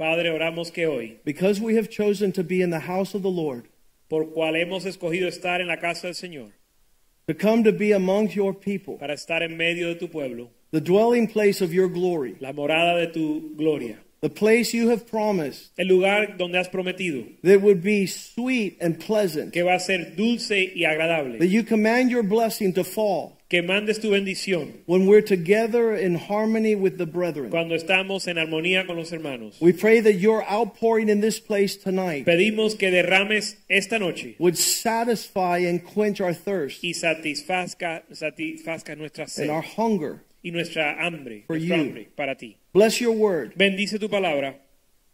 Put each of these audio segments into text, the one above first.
Padre, oramos que hoy, because we have chosen to be in the house of the Lord, por cual hemos escogido estar en la casa del Señor, to come to be among your people, para estar en medio de tu pueblo, the dwelling place of your glory, la morada de tu gloria, the place you have promised el lugar donde has prometido, that would be sweet and pleasant, que va a ser dulce y agradable, that you command your blessing to fall que mandes tu bendición when we're together in harmony with the brethren. cuando estamos en armonía con los hermanos. We pray that your outpouring in this place tonight Pedimos que derrames esta noche would satisfy and quench our thirst y satisfazca, satisfazca nuestra sed and our hunger. y nuestra hambre, For nuestra you. hambre para ti. Bless your word Bendice tu palabra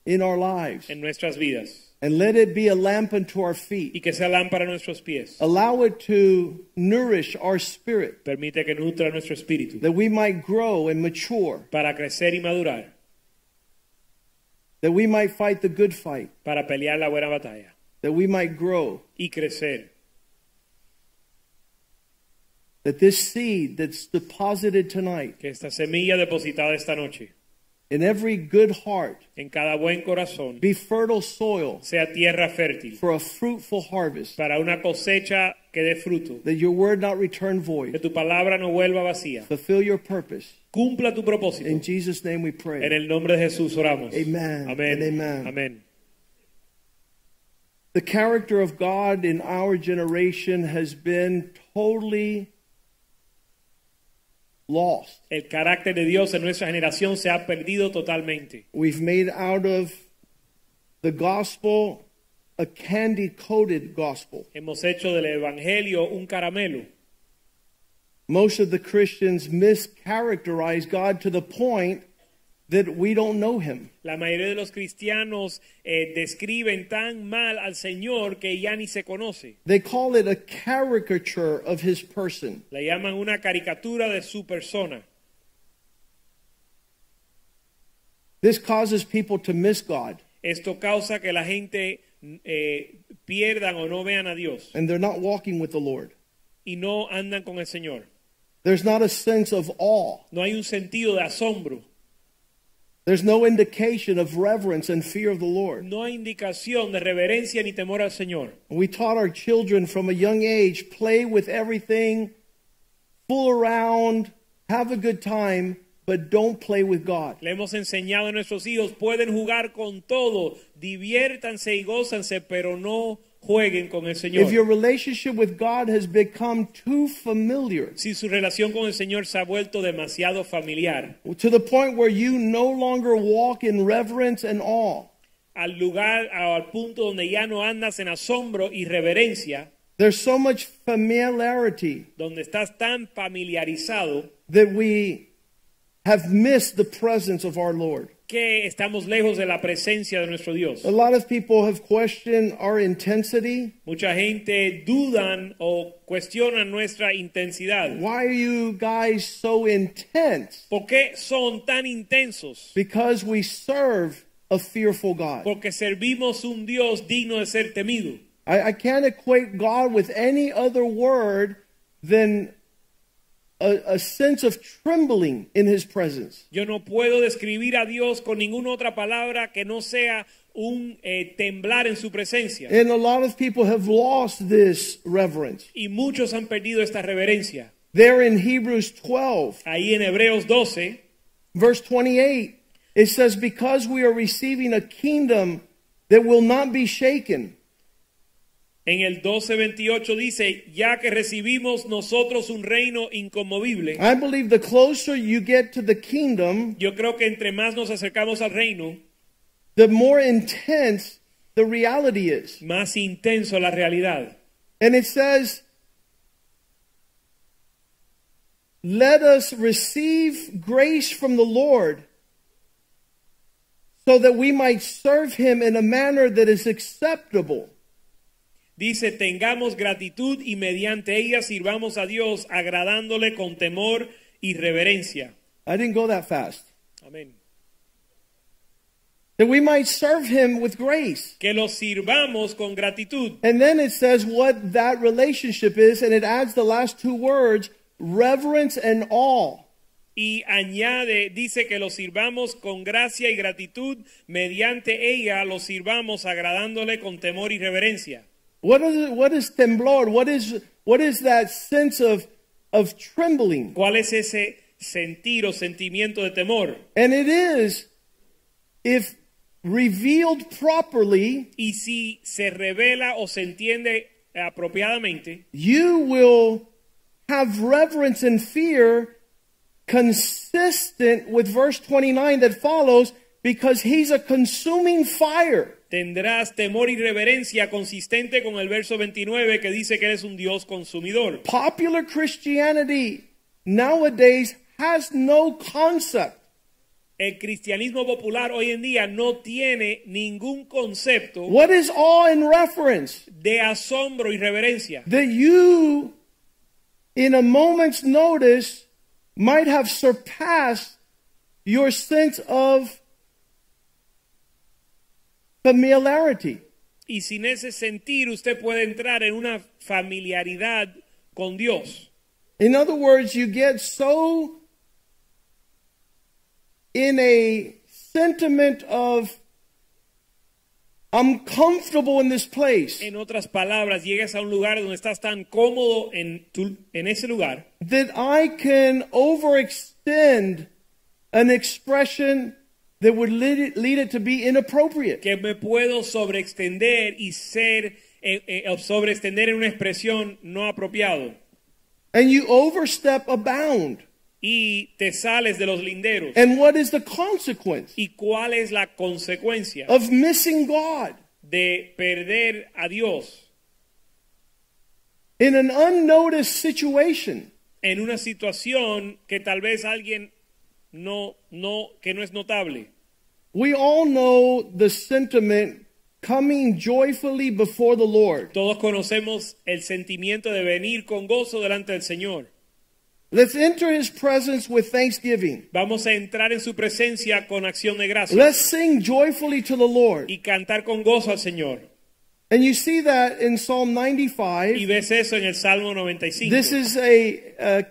in our lives en nuestras vidas and let it be a lamp unto our feet. y que sea lámpara a nuestros pies. Allow it to nourish our spirit Permite que nutra nuestro espíritu that we might grow and mature, para crecer y madurar, that we might fight the good fight, para pelear la buena batalla that we might grow, y crecer. that this seed that's deposited tonight Que esta semilla depositada esta noche in every good heart en cada buen corazón be fertile soil sea tierra fértil for a fruitful harvest, para una cosecha que dé fruto. that your word not return void, Que tu palabra no vuelva vacía. Fulfill your purpose. Cumpla tu propósito. In Jesus' name we pray. En el nombre de Jesús oramos. Amen Amén. amen. Amén. The character of God in our generation has been totally lost. El carácter de Dios en nuestra generación se ha perdido totalmente. We've made out of the gospel a candy coated gospel. Hemos hecho del evangelio un caramelo. Most of the Christians mischaracterize God to the point that we don't know him. La mayoría de los cristianos eh, describen tan mal al Señor que ya ni se conoce. They call it a caricature of his person. Llaman una caricatura de su persona. This causes people to miss God, Esto causa que la gente eh, pierdan o no vean a Dios and they're not walking with the Lord. y no andan con el Señor. There's not a sense of awe. No hay un sentido de asombro, There's no indication of reverence and fear of the Lord. no hay indicación de reverencia ni temor al Señor. We taught our children from a young age play with everything, fool around, have a good time, but don't play with God. Le hemos enseñado a nuestros hijos, pueden jugar con todo, diviértanse y gózanse, pero no jueguen con el Señor. If your relationship with God has become too familiar Si su relación con el Señor se ha vuelto demasiado familiar, to the point where you no longer walk in reverence and awe, al lugar, al punto donde ya no andas en asombro y reverencia, there's so much familiarity donde estás tan familiarizado that we have missed the presence of our Lord. Que estamos lejos de la presencia de nuestro Dios. A lot of people have questioned our intensity. Mucha gente dudan o cuestionan nuestra intensidad. Why are you guys so intense? ¿Por qué son tan intensos? Because we serve a fearful God. Porque servimos un Dios digno de ser temido. I, I can't equate God with any other word than a, a sense of trembling in his presence. Yo no puedo describir a Dios con ninguna otra palabra que no sea un eh, temblar en su presencia. And a lot of people have lost this reverence. Y muchos han perdido esta reverencia. There in Hebrews 12, Ahí en Hebreos 12, verse 28, it says, Because we are receiving a kingdom that will not be shaken. En el 12:28 dice, ya que recibimos nosotros un reino inconmovible. I believe the closer you get to the kingdom, Yo creo que entre más nos acercamos al reino, the more intense the reality is. más intenso la realidad. And it says, Let us receive grace from the Lord so that we might serve him in a manner that is acceptable. Dice, tengamos gratitud y mediante ella sirvamos a Dios agradándole con temor y reverencia. I didn't go that fast. Amén. That we might serve him with grace. Que lo sirvamos con gratitud. And then it says what that relationship is, and it adds the last two words reverence and awe. Y añade, dice que lo sirvamos con gracia y gratitud, mediante ella lo sirvamos agradándole con temor y reverencia. What is, what is temblor? What is, what is that sense of, of trembling? ¿Cuál es ese sentir o sentimiento de temor? And it is, if revealed properly, Y si se revela o se entiende apropiadamente, you will have reverence and fear consistent with verse 29 that follows because he's a consuming fire. Tendrás temor y reverencia consistente con el verso 29 que dice que eres un Dios consumidor. Popular Christianity nowadays has no concept El cristianismo popular hoy en día no tiene ningún concepto What is awe in reference? de asombro y reverencia. That you, in a moment's notice, might have surpassed your sense of familiarity. Y sin ese sentir usted puede entrar en una familiaridad con Dios. In other words, you get so in a sentiment of, I'm comfortable in this place, En otras palabras, llegas a un lugar donde estás tan cómodo en, tu- en ese lugar that I can overextend an expression that would lead it, lead it to be inappropriate. que me puedo sobreextender y ser eh, eh, sobreextender en una expresión no apropiado And you overstep a bound. y te sales de los linderos. And what is the consequence ¿Y cuál es la consecuencia of missing God? de perder a Dios In an unnoticed situation, en una situación que tal vez alguien no no que no es notable? we all know the sentiment coming joyfully before the Lord. Todos conocemos el sentimiento de venir con gozo delante del Señor. Let's enter his presence with thanksgiving. Vamos a entrar en su presencia con acción de gracias Let's sing joyfully to the Lord. y cantar con gozo al Señor. And you see that in Psalm Y 95. ves eso en el Salmo 95. This is a, a,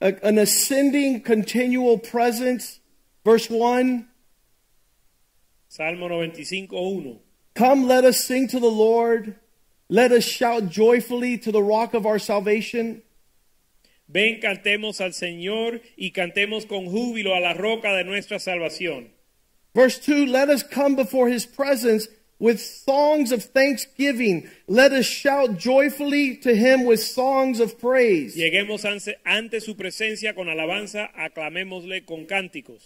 a- an ascending continual presence. Verse 1 Salmo 95, 1. Come, let us sing to the Lord. Let us shout joyfully to the rock of our salvation. Ven, cantemos al Señor y cantemos con júbilo a la roca de nuestra salvación. Verse 2 Let us come before his presence with songs of thanksgiving. Let us shout joyfully to him with songs of praise. Lleguemos ante, su presencia con alabanza, aclamémosle con cánticos,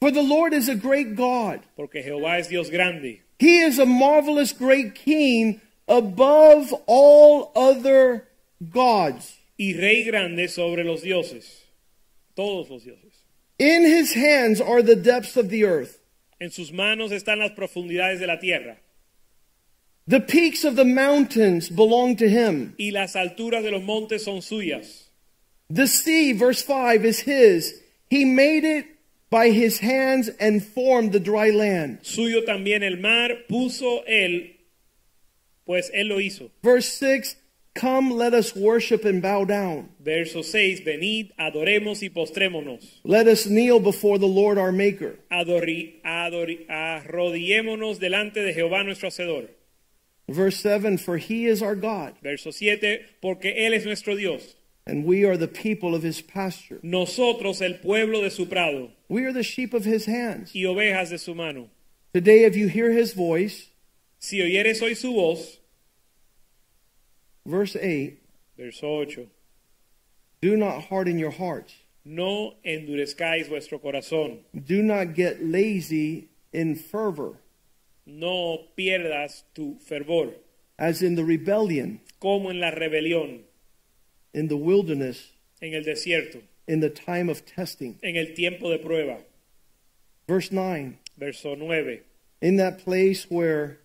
For the Lord is a great God. porque Jehová es Dios grande. He is a marvelous great king above all other gods. y rey grande sobre los dioses, todos los dioses. In his hands are the depths of the earth. En sus manos están las profundidades de la tierra The peaks of the mountains belong to him. y las alturas de los montes son suyas. The sea, verse 5, is his. He made it by his hands and formed the dry land. Suyo también el mar puso él, pues él lo hizo. Verse 6, come, let us worship and bow down. Verso 6, venid, adoremos y postrémonos. Let us kneel before the Lord our Maker. Adori, adori- arrodillémonos delante de Jehová nuestro Hacedor. Verse 7, for he is our God, Verso 7, porque Él es nuestro Dios. and we are the people of his pasture. Nosotros el pueblo de su prado We are the sheep of his hands. y ovejas de su mano. Today, if you hear his voice, Si oyeres hoy su voz, verse 8, verso 8, do not harden your hearts. no endurezcáis vuestro corazón, Do not get lazy in fervor, no pierdas tu fervor, as in the rebellion. Como en la rebelión, in the wilderness. En el desierto, in the time of testing. en el tiempo de prueba. Verse 9 Verso 9. in that place where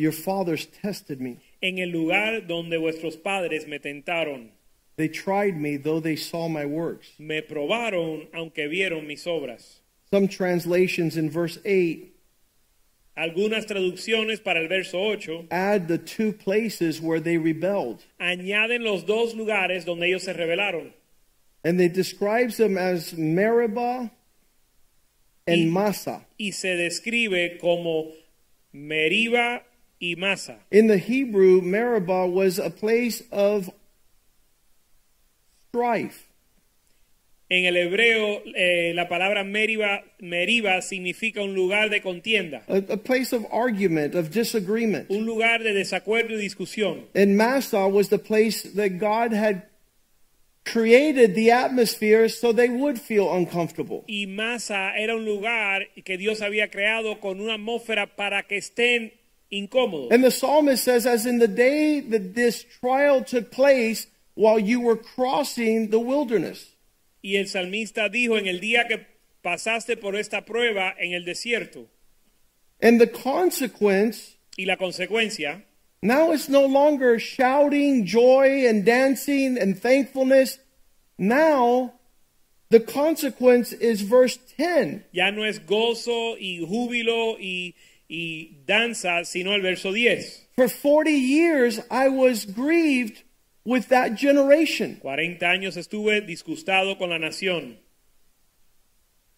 your fathers tested me. En el lugar donde vuestros padres me tentaron, They tried me, though they saw my works. me probaron aunque vieron mis obras. Some translations in verse 8 Algunas traducciones para el verso 8 add the two places where they rebelled. añaden los dos lugares donde ellos se rebelaron. And they describes them as Meribah and Y- Massah. y se describe como Meriba y Masa. In the Hebrew, Meribah was a place of strife. En el hebreo, eh, la palabra Meriba, Meriba significa un lugar de contienda, a, a place of argument, of disagreement. un lugar de desacuerdo y discusión. And Massah was the place that God had created the atmosphere so they would feel uncomfortable. Y Masa era un lugar que Dios había creado con una atmósfera para que estén incómodos. And the psalmist says, as in the day that this trial took place while you were crossing the wilderness. Y el salmista dijo, en el día que pasaste por esta prueba en el desierto, And the consequence y la consecuencia, now it's no longer shouting joy and dancing and thankfulness. Now the consequence is verse 10. ya no es gozo y júbilo y, y danza, sino el verso 10. For 40 years I was grieved with that generation. 40 años estuve disgustado con la nación.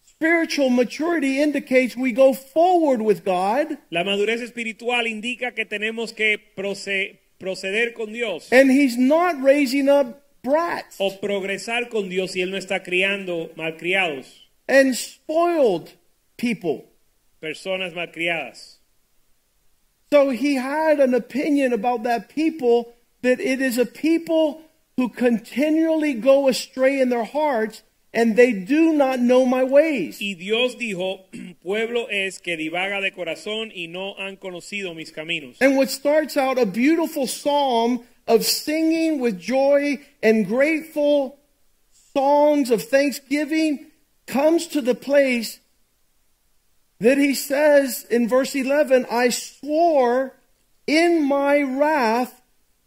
Spiritual maturity indicates we go forward with God La madurez espiritual indica que tenemos que proce- proceder con Dios and He's not raising up brats o progresar con Dios y Él no está criando malcriados, and spoiled people. Personas malcriadas. So He had an opinion about that people that it is a people who continually go astray in their hearts and they do not know my ways. Y Dios dijo, pueblo es que divaga de corazón y no han conocido mis caminos. And what starts out a beautiful psalm of singing with joy and grateful songs of thanksgiving comes to the place that he says in verse 11, I swore in my wrath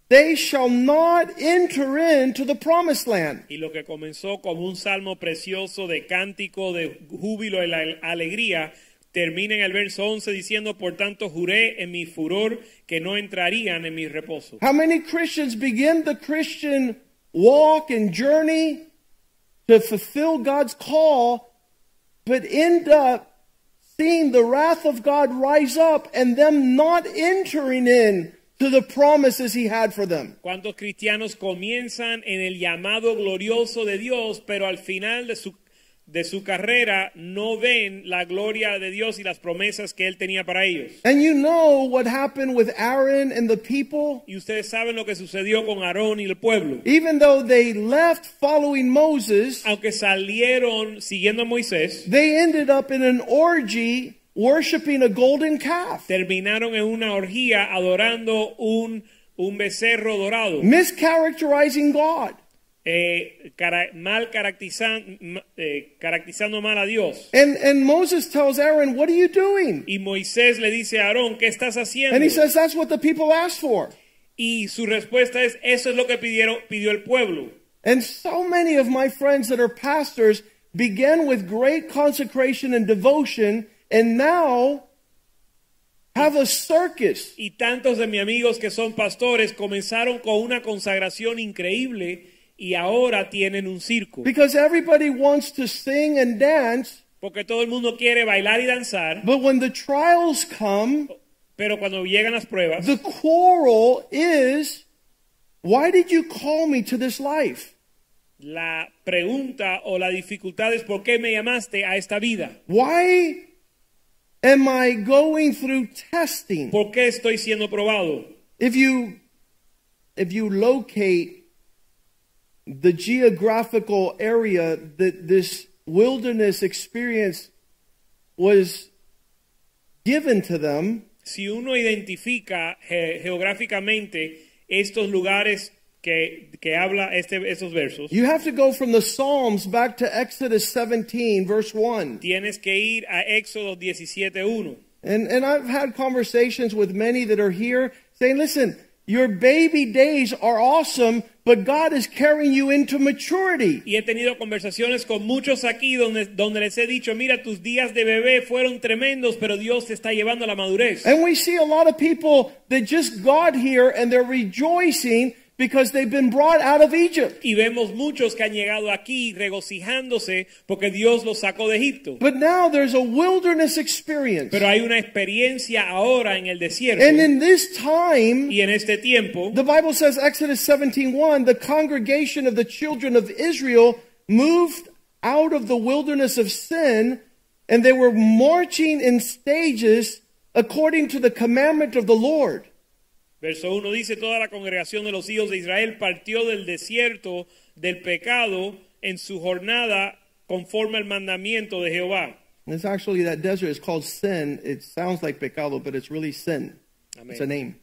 they shall not enter into the promised land. Y lo que comenzó como un salmo precioso de cántico, de júbilo y la alegría, termina en el verso 11 diciendo, por tanto juré en mi furor que no entrarían en mi reposo. How many Christians begin the Christian walk and journey to fulfill God's call, but end up seeing the wrath of God rise up and them not entering in to the promises he had for them? ¿Cuántos cristianos comienzan en el llamado glorioso de Dios, pero al final de su, de su carrera no ven la gloria de Dios y las promesas que Él tenía para ellos? And you know what happened with Aaron and the people? Y ustedes saben lo que sucedió con Aarón y el pueblo. Even though they left following Moses, Aunque salieron siguiendo a Moisés, they ended up in an orgy worshiping a golden calf. terminaron en una orgía adorando un, un becerro dorado, mischaracterizing God. Eh, cara- mal caracterizan- eh, caracterizando mal a Dios. And, and Moses tells Aaron, What are you doing? Y Moisés le dice a Aarón, ¿qué estás haciendo? And he says, That's what the people asked for. Y su respuesta es, eso es lo que pidieron, pidió el pueblo. And so many of my friends that are pastors began with great consecration and devotion and now have a circus. Y tantos de mis amigos que son pastores comenzaron con una consagración increíble y ahora tienen un circo. Because everybody wants to sing and dance, Porque todo el mundo quiere bailar y danzar, but when the trials come, pero cuando llegan las pruebas, the quarrel is, Why did you call me to this life? la pregunta o la dificultad es ¿por qué me llamaste a esta vida? Why am I going through testing? ¿Por qué estoy siendo probado? If you if you locate the geographical area that this wilderness experience was given to them, Si uno identifica ge- geográficamente estos lugares que, que habla este, esos versos, You have to go from the Psalms back to Exodus 17, verse 1. tienes que ir a Éxodo 17.1. And, and I've had conversations with many that are here saying, listen, your baby days are awesome, but God is carrying you into maturity. Y he tenido conversaciones con muchos aquí donde, donde les he dicho, mira, tus días de bebé fueron tremendos, pero Dios te está llevando a la madurez. And we see a lot of people that just got here and they're rejoicing because they've been brought out of Egypt. Y vemos muchos que han llegado aquí regocijándose porque Dios los sacó de Egipto. But now there's a wilderness experience. Pero hay una experiencia ahora en el desierto. And in this time, Y en este tiempo, the Bible says, Exodus 17:1, the congregation of the children of Israel moved out of the wilderness of sin, and they were marching in stages according to the commandment of the Lord. Verso 1 dice, toda la congregación de los hijos de Israel partió del desierto del pecado en su jornada conforme al mandamiento de Jehová. And it's actually that desert is called sin. It sounds like pecado, but it's really sin. Amén. It's a name.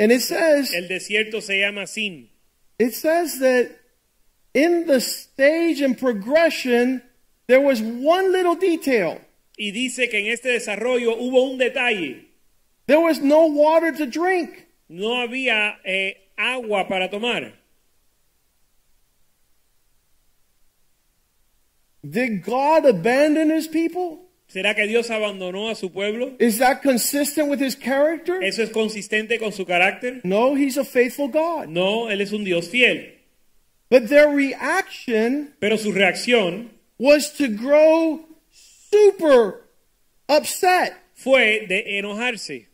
And it says El desierto se llama Sin. it says that in the stage and progression there was one little detail. Y dice que en este desarrollo hubo un detalle. There was no water to drink. No había eh, agua para tomar. Did God abandon his people? ¿Será que Dios abandonó a su pueblo? Is that consistent with his character? ¿Eso es consistente con su carácter? No, he's a faithful God. No, Él es un Dios fiel. But their reaction Pero su reacción was to grow super upset. fue de enojarse.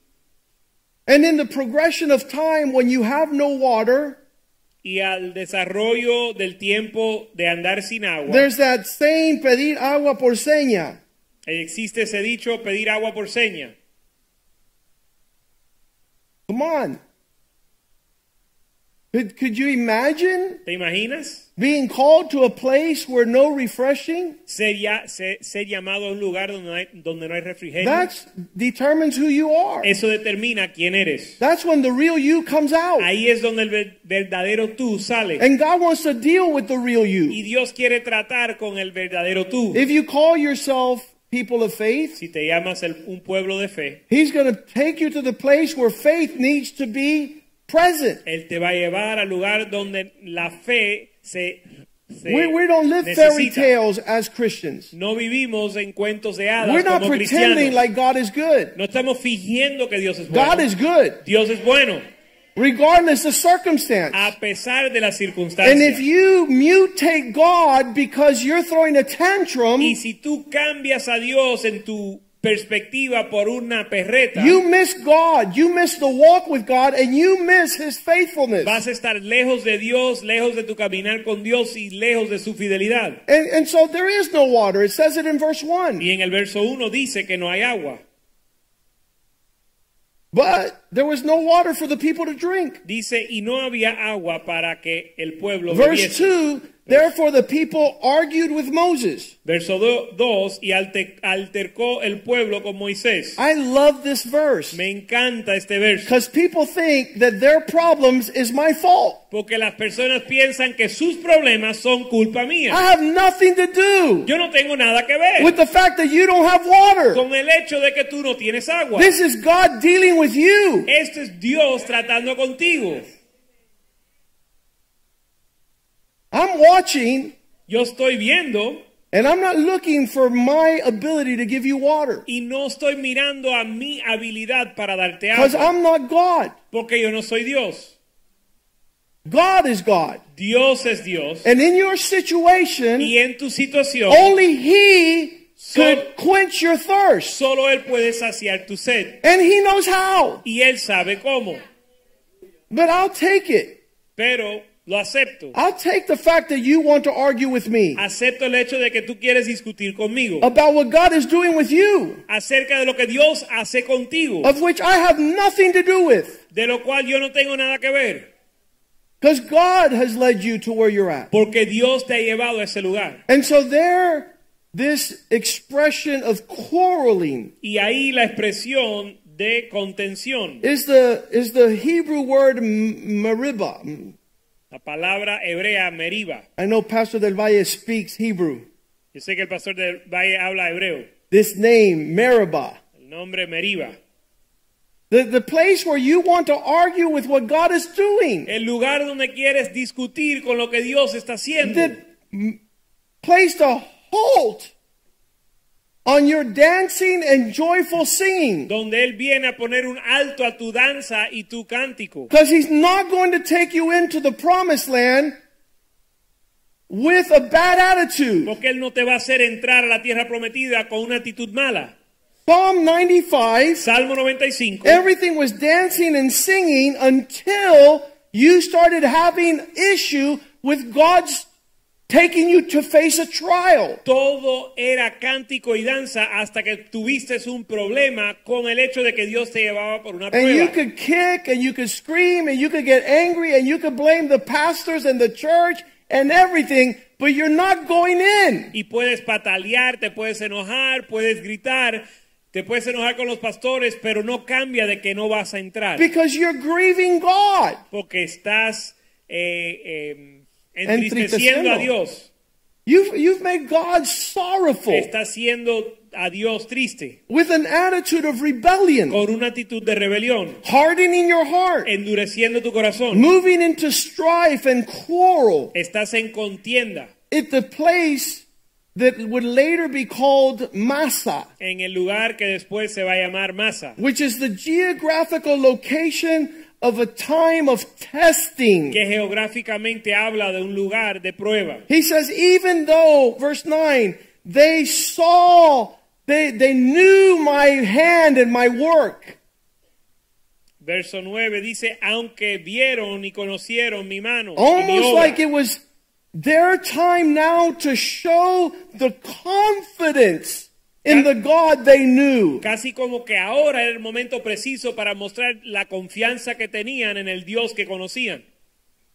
And in the progression of time, when you have no water, Y al desarrollo del tiempo de andar sin agua, there's that saying, pedir agua por seña. existe ese dicho, pedir agua por seña. Come on. Could, could you imagine ¿Te imaginas? being called to a place where no refreshing? Ser, ya- ser- ser llamado a un lugar donde no hay, donde no hay refrigerio. That determines who you are. Eso determina quién eres. That's when the real you comes out. Ahí es donde el verdadero tú sale. And God wants to deal with the real you. Y. Dios quiere tratar con el verdadero tú. If you call yourself people of faith, Si te llamas el- un pueblo de fe, He's going to take you to the place where faith needs to be present. Él te va a llevar al lugar donde la fe se, We, we don't live fairy tales as Christians. No vivimos en cuentos de hadas We're not como pretending cristianos. like God is good. no estamos fingiendo que Dios es bueno. God is good, Dios es bueno regardless of circumstance. a pesar de las And if you mutate God because you're throwing a tantrum, y si tú cambias a Dios en tu perspectiva por una perreta, you miss God. You miss the walk with God and you miss His faithfulness. vas a estar lejos de Dios, lejos de tu caminar con Dios y lejos de su fidelidad. And, and so there is no water. It says it in verse 1. Y en el verso 1 dice que no hay agua. But there was no water for the people to drink. Dice, y no había agua para que el pueblo Verse bebiese. 2 Therefore the people argued with Moses. Verso 2, y alte- altercó el pueblo con Moisés. I love this verse Me encanta este verso, because people think that their problems is my fault. porque las personas piensan que sus problemas son culpa mía. I have nothing to do Yo no tengo nada que ver with the fact that you don't have water. con el hecho de que tú no tienes agua. This is God dealing with you. Esto es Dios tratando contigo. I'm watching Yo estoy viendo and I'm not looking for my ability to give you water y no estoy mirando a mi habilidad para darte agua. because I'm not God. porque yo no soy Dios. God is God. Dios es Dios. And in your situation, Y en tu situación, only He So- could quench your thirst. solo Él puede saciar tu sed. And He knows how. Y Él sabe cómo. But I'll take it. Pero lo acepto. I'll take the fact that you want to argue with me Acepto el hecho de que tú quieres discutir conmigo about what God is doing with you, acerca de lo que Dios hace contigo, of which I have nothing to do with. de lo cual yo no tengo nada que ver, Because God has led you to where you're at. porque Dios te ha llevado a ese lugar. And so there, this expression of quarreling Y ahí la expresión de contención is the is the Hebrew word m- mariba. La palabra hebrea meriba. I know Pastor Del Valle speaks Hebrew. Yo sé que el pastor del Valle habla hebreo. This name, Meribah, El nombre meriba. the, the place where you want to argue with what God is doing, El lugar donde quieres discutir con lo que Dios está haciendo. that m- placed a halt on your dancing and joyful singing. Donde Él viene a poner un alto a tu danza y tu cántico. Because he's not going to take you into the promised land with a bad attitude. Porque Él no te va a hacer entrar a la tierra prometida con una actitud mala. Psalm 95, Salmo 95. everything was dancing and singing until you started having issue with God's taking you to face a trial. Todo era cántico y danza hasta que tuviste un problema con el hecho de que Dios te llevaba por una prueba. And you could kick and you could scream and you could get angry and you could blame the pastors and the church and everything, but you're not going in. Y puedes patalear, te puedes enojar, puedes gritar, te puedes enojar con los pastores, pero no cambia de que no vas a entrar. Because you're grieving God. Porque estás eh, eh, entristeciendo a Dios. You've, you've made God sorrowful Estás haciendo a Dios triste. with an attitude of rebellion, Con una actitud de rebelión. hardening your heart, Endureciendo tu corazón. moving into strife and quarrel Estás en contienda. at the place that would later be called Massah, En el lugar que después se va a llamar masa. which is the geographical location of a time of testing. Que geográficamente habla de un lugar de prueba. He says, even though, verse 9, they saw, they, they knew my hand and my work. Verso 9 dice, aunque vieron y conocieron mi mano. mi Almost obra". like it was their time now to show the confidence in the God they knew. Casi como que ahora era el momento preciso para mostrar la confianza que tenían en el Dios que conocían.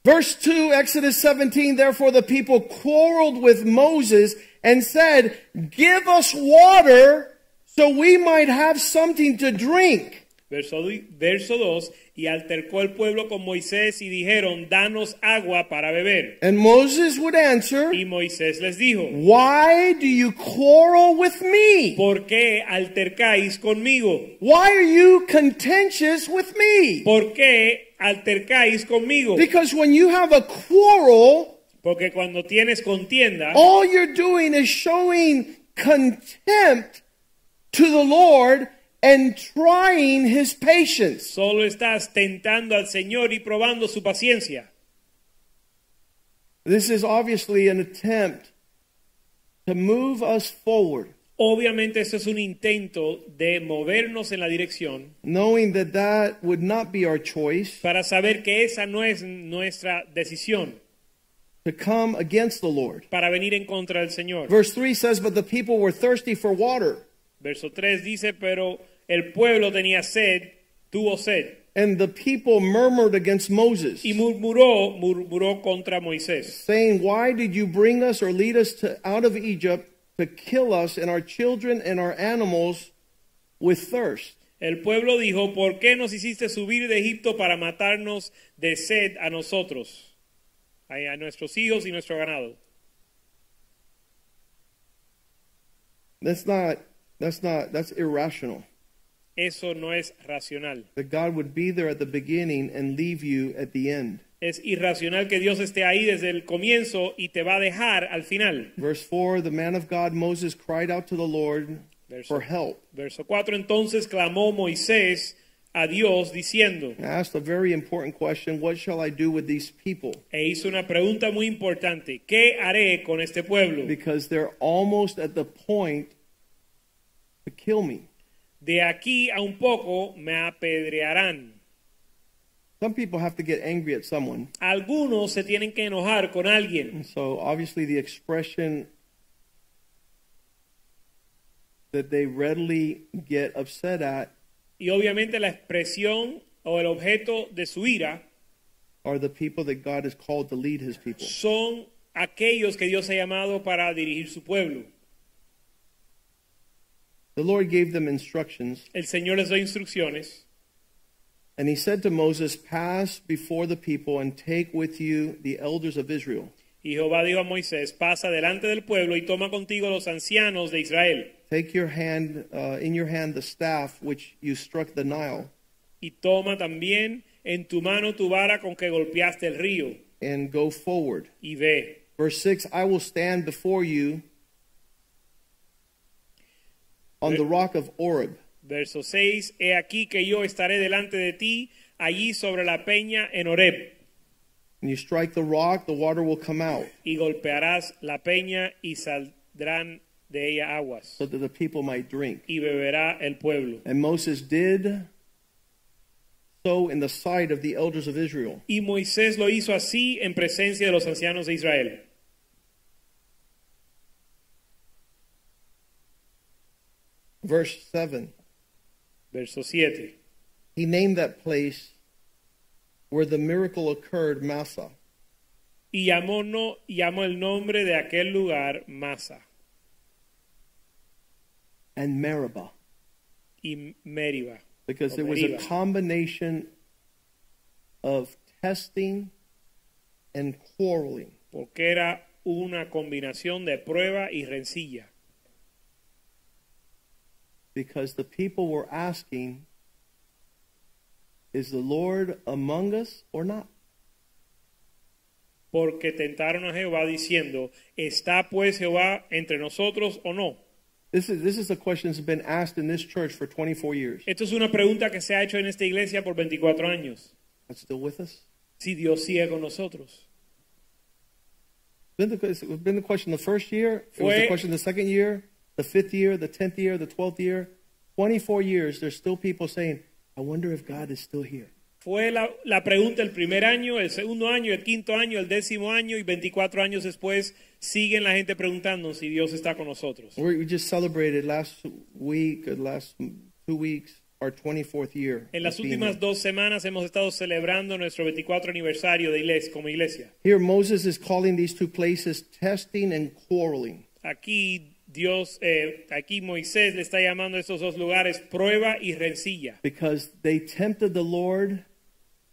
Verse 2, Exodus 17, therefore the people quarreled with Moses and said, Give us water so we might have something to drink. Verso, verso 2, y altercó el pueblo con Moisés y dijeron, danos agua para beber. And Moses would answer, Y Moisés les dijo, Why do you quarrel with me? ¿por qué altercáis conmigo? Why are you contentious with me? ¿Por qué altercáis conmigo? Because when you have a quarrel, Porque cuando tienes contienda, all you're doing is showing contempt to the Lord and trying his patience. solo estás tentando al Señor y probando su paciencia. This is obviously an attempt to move us forward, Obviamente esto es un intento de movernos en la dirección knowing that that would not be our choice para saber que esa no es nuestra decisión to come against the Lord. para venir en contra del Señor. Verse 3 says, But the people were thirsty for water, Verso 3 dice, pero el pueblo tenía sed, tuvo sed, and the people murmured against Moses, y murmuró, murmuró contra Moisés, saying, Why did you bring us or lead us to, out of Egypt to kill us and our children and our animals with thirst? El pueblo dijo, ¿por qué nos hiciste subir de Egipto para matarnos de sed a nosotros, a, a nuestros hijos y nuestro ganado? That's not, that's not, that's irrational. Eso no es racional. That God would be there at the beginning and leave you at the end. Es irracional que Dios esté ahí desde el comienzo y te va a dejar al final. Verse 4 The man of God Moses cried out to the Lord Verso, for help. verso 4 entonces clamó Moisés a Dios diciendo, I asked a very important question What shall I do with these people? e hizo una pregunta muy importante, ¿qué haré con este pueblo? Because they're almost at the point to kill me. De aquí a un poco me apedrearán. Some people have to get angry at someone. Algunos se tienen que enojar con alguien. And so obviously the expression that they readily get upset at Y obviamente la expresión o el objeto de su ira are the people that God has called to lead his people. son aquellos que Dios ha llamado para dirigir su pueblo. The Lord gave them instructions, El Señor les da instrucciones And he said to Moses, Pass before the people and take with you the elders of Israel. Y Jehová dijo a Moisés, pasa delante del pueblo y toma contigo los ancianos de Israel. Take your hand, uh, in your hand the staff which you struck the Nile, Y toma también en tu mano tu vara con que golpeaste el río. and go forward. Y ve. Verse 6 I will stand before you on the rock of Horeb. Verso 6, he aquí que yo estaré delante de ti, allí sobre la peña en Horeb, When you strike the rock, the water will come out, y golpearás la peña y saldrán de ella aguas, so that the people might drink. y beberá el pueblo. And Moses did so in the sight of the elders of Israel. Y Moisés lo hizo así en presencia de los ancianos de Israel. Verse 7 Verso 7. He named that place where the miracle occurred Massah. Y llamó, no, llamó el nombre de aquel lugar Masa and Meribah y Meriba. because it was a combination of testing and quarreling. porque era una combinación de prueba y rencilla. Because the people were asking, Is the Lord among us or not? Porque tentaron a Jehová diciendo, ¿está pues Jehová entre nosotros o no? This is, this is a question that's been asked in this church for 24 years. Esto es una pregunta que se ha hecho en esta iglesia por 24 años. That's still with us? Si Dios sigue con nosotros. Been the, it's been the question the first year, it was the question the second year, the fifth year, the tenth year, the twelfth year. 24 years, there's still people saying, I wonder if God is still here. Fue la, la pregunta el primer año, el segundo año, el quinto año, el décimo año y 24 años después siguen la gente preguntando si Dios está con nosotros. We just celebrated last week, uh, last two weeks, our 24th year. En las being últimas here. dos semanas hemos estado celebrando nuestro 24 aniversario de iglesia, como iglesia. Here, Moses is calling these two places testing and quarreling. Aquí Dios, eh, aquí Moisés le está llamando a estos dos lugares prueba y rencilla, because they tempted the Lord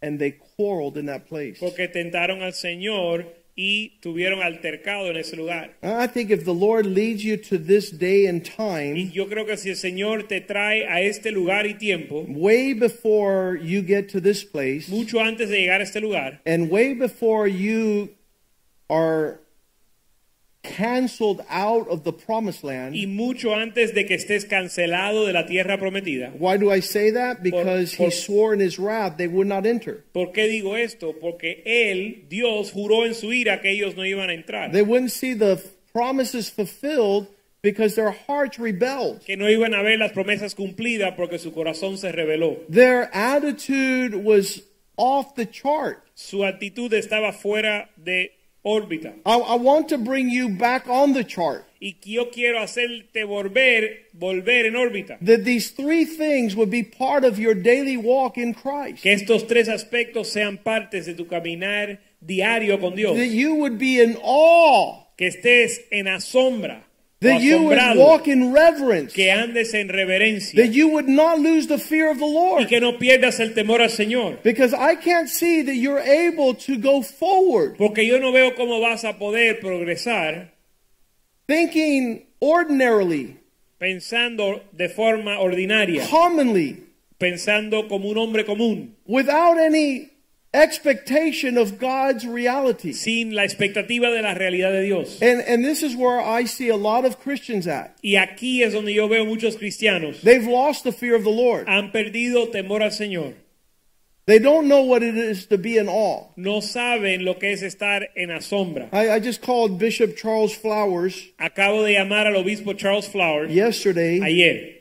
and they quarreled in that place. porque tentaron al Señor y tuvieron altercado en ese lugar. I think if the Lord leads you to this day and Y time, yo creo que si el Señor te trae a este lugar y tiempo, way before you get to this place, mucho antes de llegar a este lugar, and way before you are canceled out of the promised land. y mucho antes de que estés cancelado de la tierra prometida. Why do I say that? Because por- he swore in his wrath they would not enter. ¿Por qué digo esto? Porque Él, Dios, juró en su ira que ellos no iban a entrar, They wouldn't see the promises fulfilled because their hearts rebelled. que no iban a ver las promesas cumplidas porque su corazón se rebeló. Their attitude was off the chart. Su actitud estaba fuera de órbita. I, I want to bring you back on the chart. Y yo quiero hacerte volver, volver en órbita. That these three things would be part of your daily walk in Christ. Que estos tres aspectos sean partes de tu caminar diario con Dios. That you would be in awe. Que estés en asombra. That you would walk in reverence. que andes en reverencia. That you would not lose the fear of the y Lord. que no pierdas el temor al Señor. Because I can't see that you're able to go forward Porque yo no veo cómo vas a poder progresar thinking ordinarily, pensando de forma ordinaria, commonly, pensando como un hombre común, without any expectation of God's reality. sin la expectativa de la realidad de Dios. And, and this is where I see a lot of Christians at. Y aquí es donde yo veo muchos cristianos They've lost the fear of the Lord. han perdido temor al Señor. They don't know what it is to be in awe. No saben lo que es estar en asombra. I, I just called Bishop Charles Flowers Acabo de llamar al obispo Charles Flowers yesterday ayer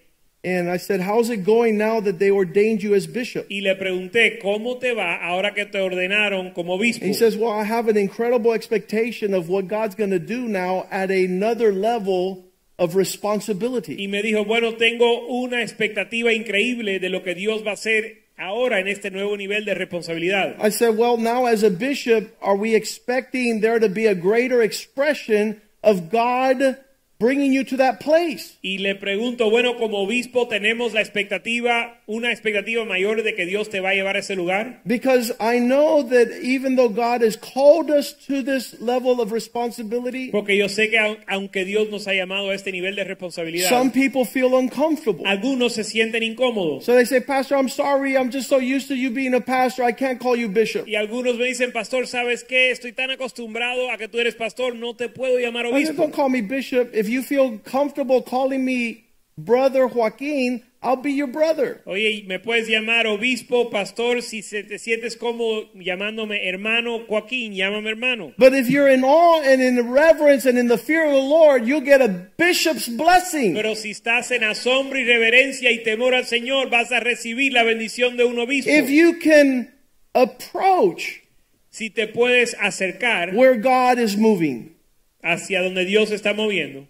and I said, How's it going now that they ordained you as bishop? y le pregunté cómo te va ahora que te ordenaron como obispo. He says, Well, I have an incredible expectation of what God's going to do now at another level of responsibility. Y me dijo, bueno, tengo una expectativa increíble de lo que Dios va a hacer ahora en este nuevo nivel de responsabilidad. I said, Well, now as a bishop, are we expecting there to be a greater expression of God bringing you to that place? Y le pregunto, bueno, como obispo tenemos la expectativa, una expectativa mayor de que Dios te va a llevar a ese lugar. Because I know that even though God has called us to this level of responsibility, Porque yo sé que aunque Dios nos ha llamado a este nivel de responsabilidad, some people feel uncomfortable. algunos se sienten incómodos. So they say, Pastor, I'm sorry. I'm just so used to you being a pastor. I can't call you bishop. Y algunos me dicen, pastor, ¿sabes qué? Estoy tan acostumbrado a que tú eres pastor, no te puedo llamar obispo. don't call me bishop. If you feel comfortable calling me brother Joaquin, I'll be your brother. Oye, me puedes llamar obispo, pastor, si se te sientes cómodo llamándome hermano Joaquín, llámame hermano. But if you're in awe and in reverence and in the fear of the Lord, you'll get a bishop's blessing. Pero si estás en asombro y reverencia y temor al Señor, vas a recibir la bendición de un obispo. If you can approach si te puedes acercar where God is moving. hacia donde Dios está moviendo.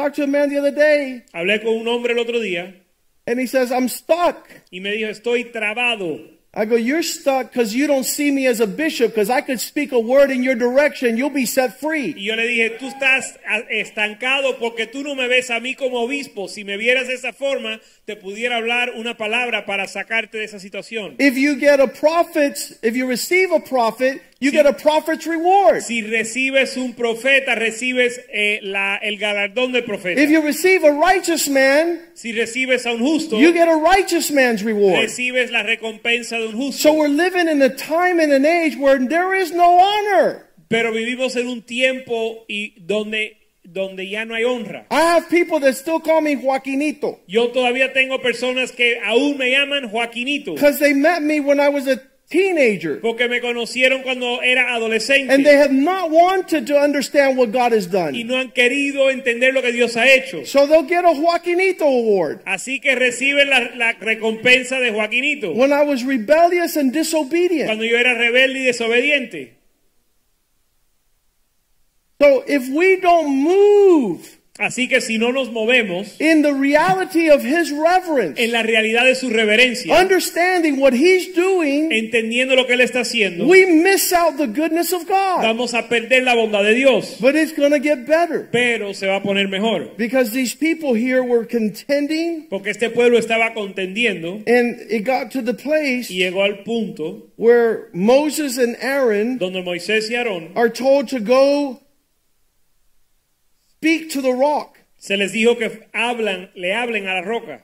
Talked to a man the other day, Hablé con un hombre el otro día and he says, I'm stuck. y me dijo, estoy trabado. I go, You're stuck because you don't see me as a bishop because I could speak a word in your direction. You'll be set free. Y yo le dije, tú estás estancado porque tú no me ves a mí como obispo. Si me vieras de esa forma, te pudiera hablar una palabra para sacarte de esa situación. If you get a prophet's, if you receive a prophet, you get a prophet's reward. Si recibes un profeta, recibes eh, la- el galardón del profeta. If you receive a righteous man, si recibes a un justo, you get a righteous man's reward. recibes la recompensa de un justo. So we're living in a time and an age where there is no honor. Pero vivimos en un tiempo y donde, donde ya no hay honra. I have people that still call me Joaquinito Yo todavía tengo personas que aún me llaman Joaquinito. because they met me when I was a teenager. Porque me conocieron cuando era adolescente. And they have not wanted to understand what God has y done. no han querido entender lo que Dios ha hecho. So they'll get a Joaquinito award. Así que reciben la, la recompensa de Joaquinito. When I was rebellious and disobedient. Cuando yo era rebelde y desobediente. So if we don't move Así que si no nos movemos in the reality of His reverence, en la realidad de su reverencia, understanding what He's doing, entendiendo lo que Él está haciendo, we miss out the goodness of God. vamos a perder la bondad de Dios. But it's going to get better Pero se va a poner mejor. because these people here were contending, Porque este pueblo estaba contendiendo and it got to the place y llegó al punto where Moses and Aaron donde Moisés y Aarón are told to go speak to the rock. se les dijo que hablan, le hablen a la roca.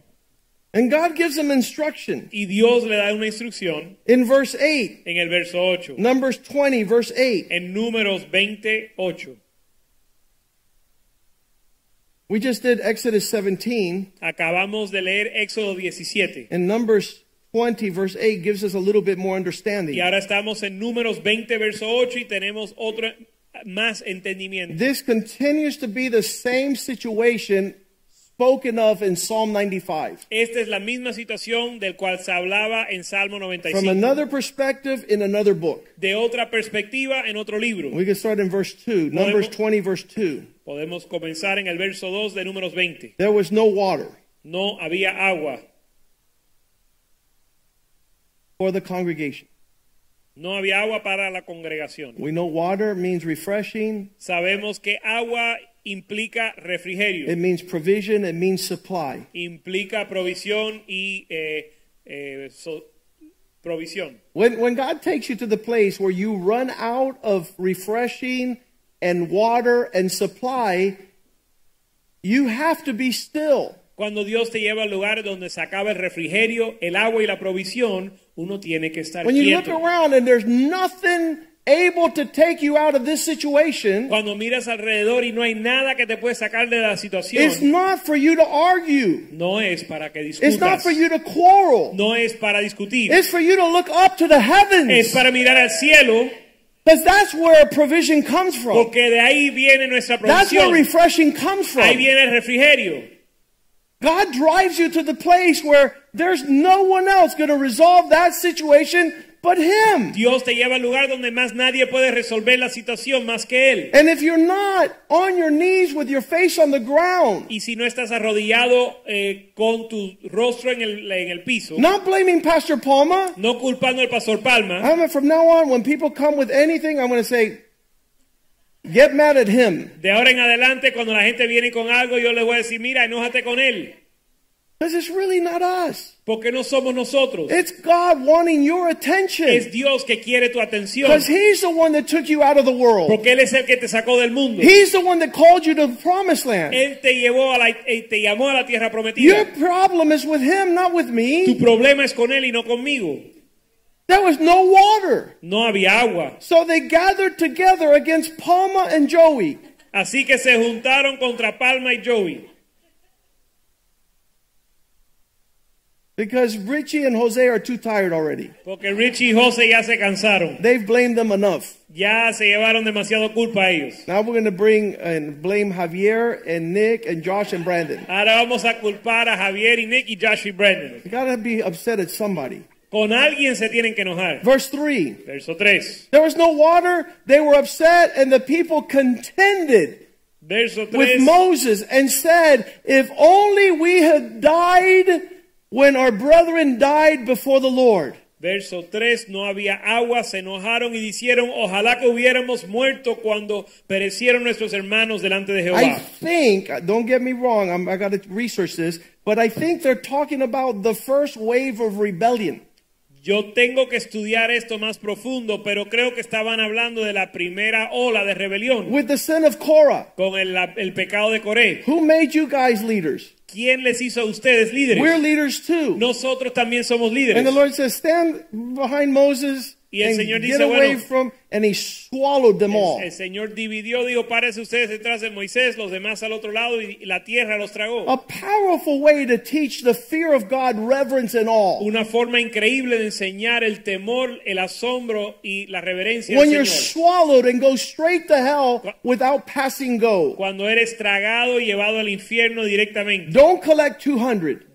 And God gives them instruction. Y Dios le da una instrucción In verse 8, en el verso 8. Numbers 20, verse 8, En números 28. we just did Exodus 17, Acabamos de leer Éxodo 17. and Numbers 20, verse 8 gives us a little bit more understanding. Y ahora estamos en números 20, verso 8 y tenemos otro más entendimiento. This continues to be the same situation spoken of in Psalm 95. Esta es la misma situación del cual se hablaba en Salmo 95. From another perspective in another book. De otra perspectiva en otro libro. We can start in verse 2, Numbers 20, verse 2. Podemos comenzar en el verso 2 de números 20. There was no water No había agua. for the congregation. No había agua para la congregación. We know water means refreshing, Sabemos que agua implica refrigerio. it means provision, it means supply. implica provisión y eh, eh, so- provisión. When, when God takes you to the place where you run out of refreshing and water and supply, you have to be still. Cuando Dios te lleva al lugar donde se acaba el refrigerio, el agua y la provisión, uno tiene que estar When you look around and there's nothing able to take you out of this situation, Cuando miras alrededor y no hay nada que te puede sacar de la it's situación, not for you to argue. no es para que It's not discutas. for you to quarrel. No es para discutir. It's for you to look up to the Es heavens. para mirar al cielo, Because that's where provision comes from. porque de ahí viene nuestra That's where provisión. refreshing comes Ahí from. viene el refrigerio. God drives you to the place where there's no one else going to resolve that situation but Him. Dios te lleva al lugar donde más nadie puede resolver la situación más que Él. And if you're not on your knees with your face on the ground, Y si no estás arrodillado eh, con tu rostro en el, en el piso, not blaming Pastor Palma, no culpando al pastor Palma, I'm from now on, when people come with anything, I'm going to say, get mad at him. De ahora en adelante, cuando la gente viene con algo, yo les voy a decir, mira, enójate con él. Because it's really not us. Porque no somos nosotros. It's God wanting your attention. Es Dios que quiere tu atención. Because He's the one that took you out of the world. Porque Él es el que te sacó del mundo. He's the one that called you to the promised land. Él te llevó a la, eh, te llamó a la tierra Your prometida. problem is with Him, not with Tu me. problema es con Él y no conmigo. There was no water. No había agua. So they gathered together against Palma and Joey. Así que se juntaron contra Palma y Joey. Because Richie and Jose are too tired already. Porque Richie y José ya se cansaron. They've blamed them enough. Ya se llevaron demasiado culpa a ellos. Now we're going to bring and blame Javier and Nick and Josh and Brandon. Ahora vamos a culpar a Javier y Nick y Josh y Brandon. You got to be upset at somebody. Con alguien se tienen que enojar. Verse 3. Verso 3. There was no water. They were upset, and the people contended Verso 3. with Moses and said, If only we had died when our brethren died before the Lord. Verso 3, no había agua, se enojaron y dijeron, ojalá que hubiéramos muerto cuando perecieron nuestros hermanos delante de Jehová. I think, don't get me wrong, I'm, I got to research this, but I think they're talking about the first wave of rebellion. Yo tengo que estudiar esto más profundo, pero creo que estaban hablando de la primera ola de rebelión With the sin of Korah. con el, pecado de Coré. Who made you guys leaders? ¿Quién les hizo a ustedes We're líderes? leaders too. Nosotros también somos And líderes. the Lord says, Stand behind Moses Y el and Señor get dice, away bueno, from, and he swallowed them all. El Señor dividió, dijo, párese ustedes detrás de Moisés, los demás al otro lado, y la tierra los tragó. A powerful way to teach the fear of God, reverence, and awe. Una forma increíble de enseñar el temor, el asombro y la reverencia When al you're Señor. swallowed and go straight to hell without passing go. Cuando eres tragado y llevado al infierno directamente. Don't collect 200.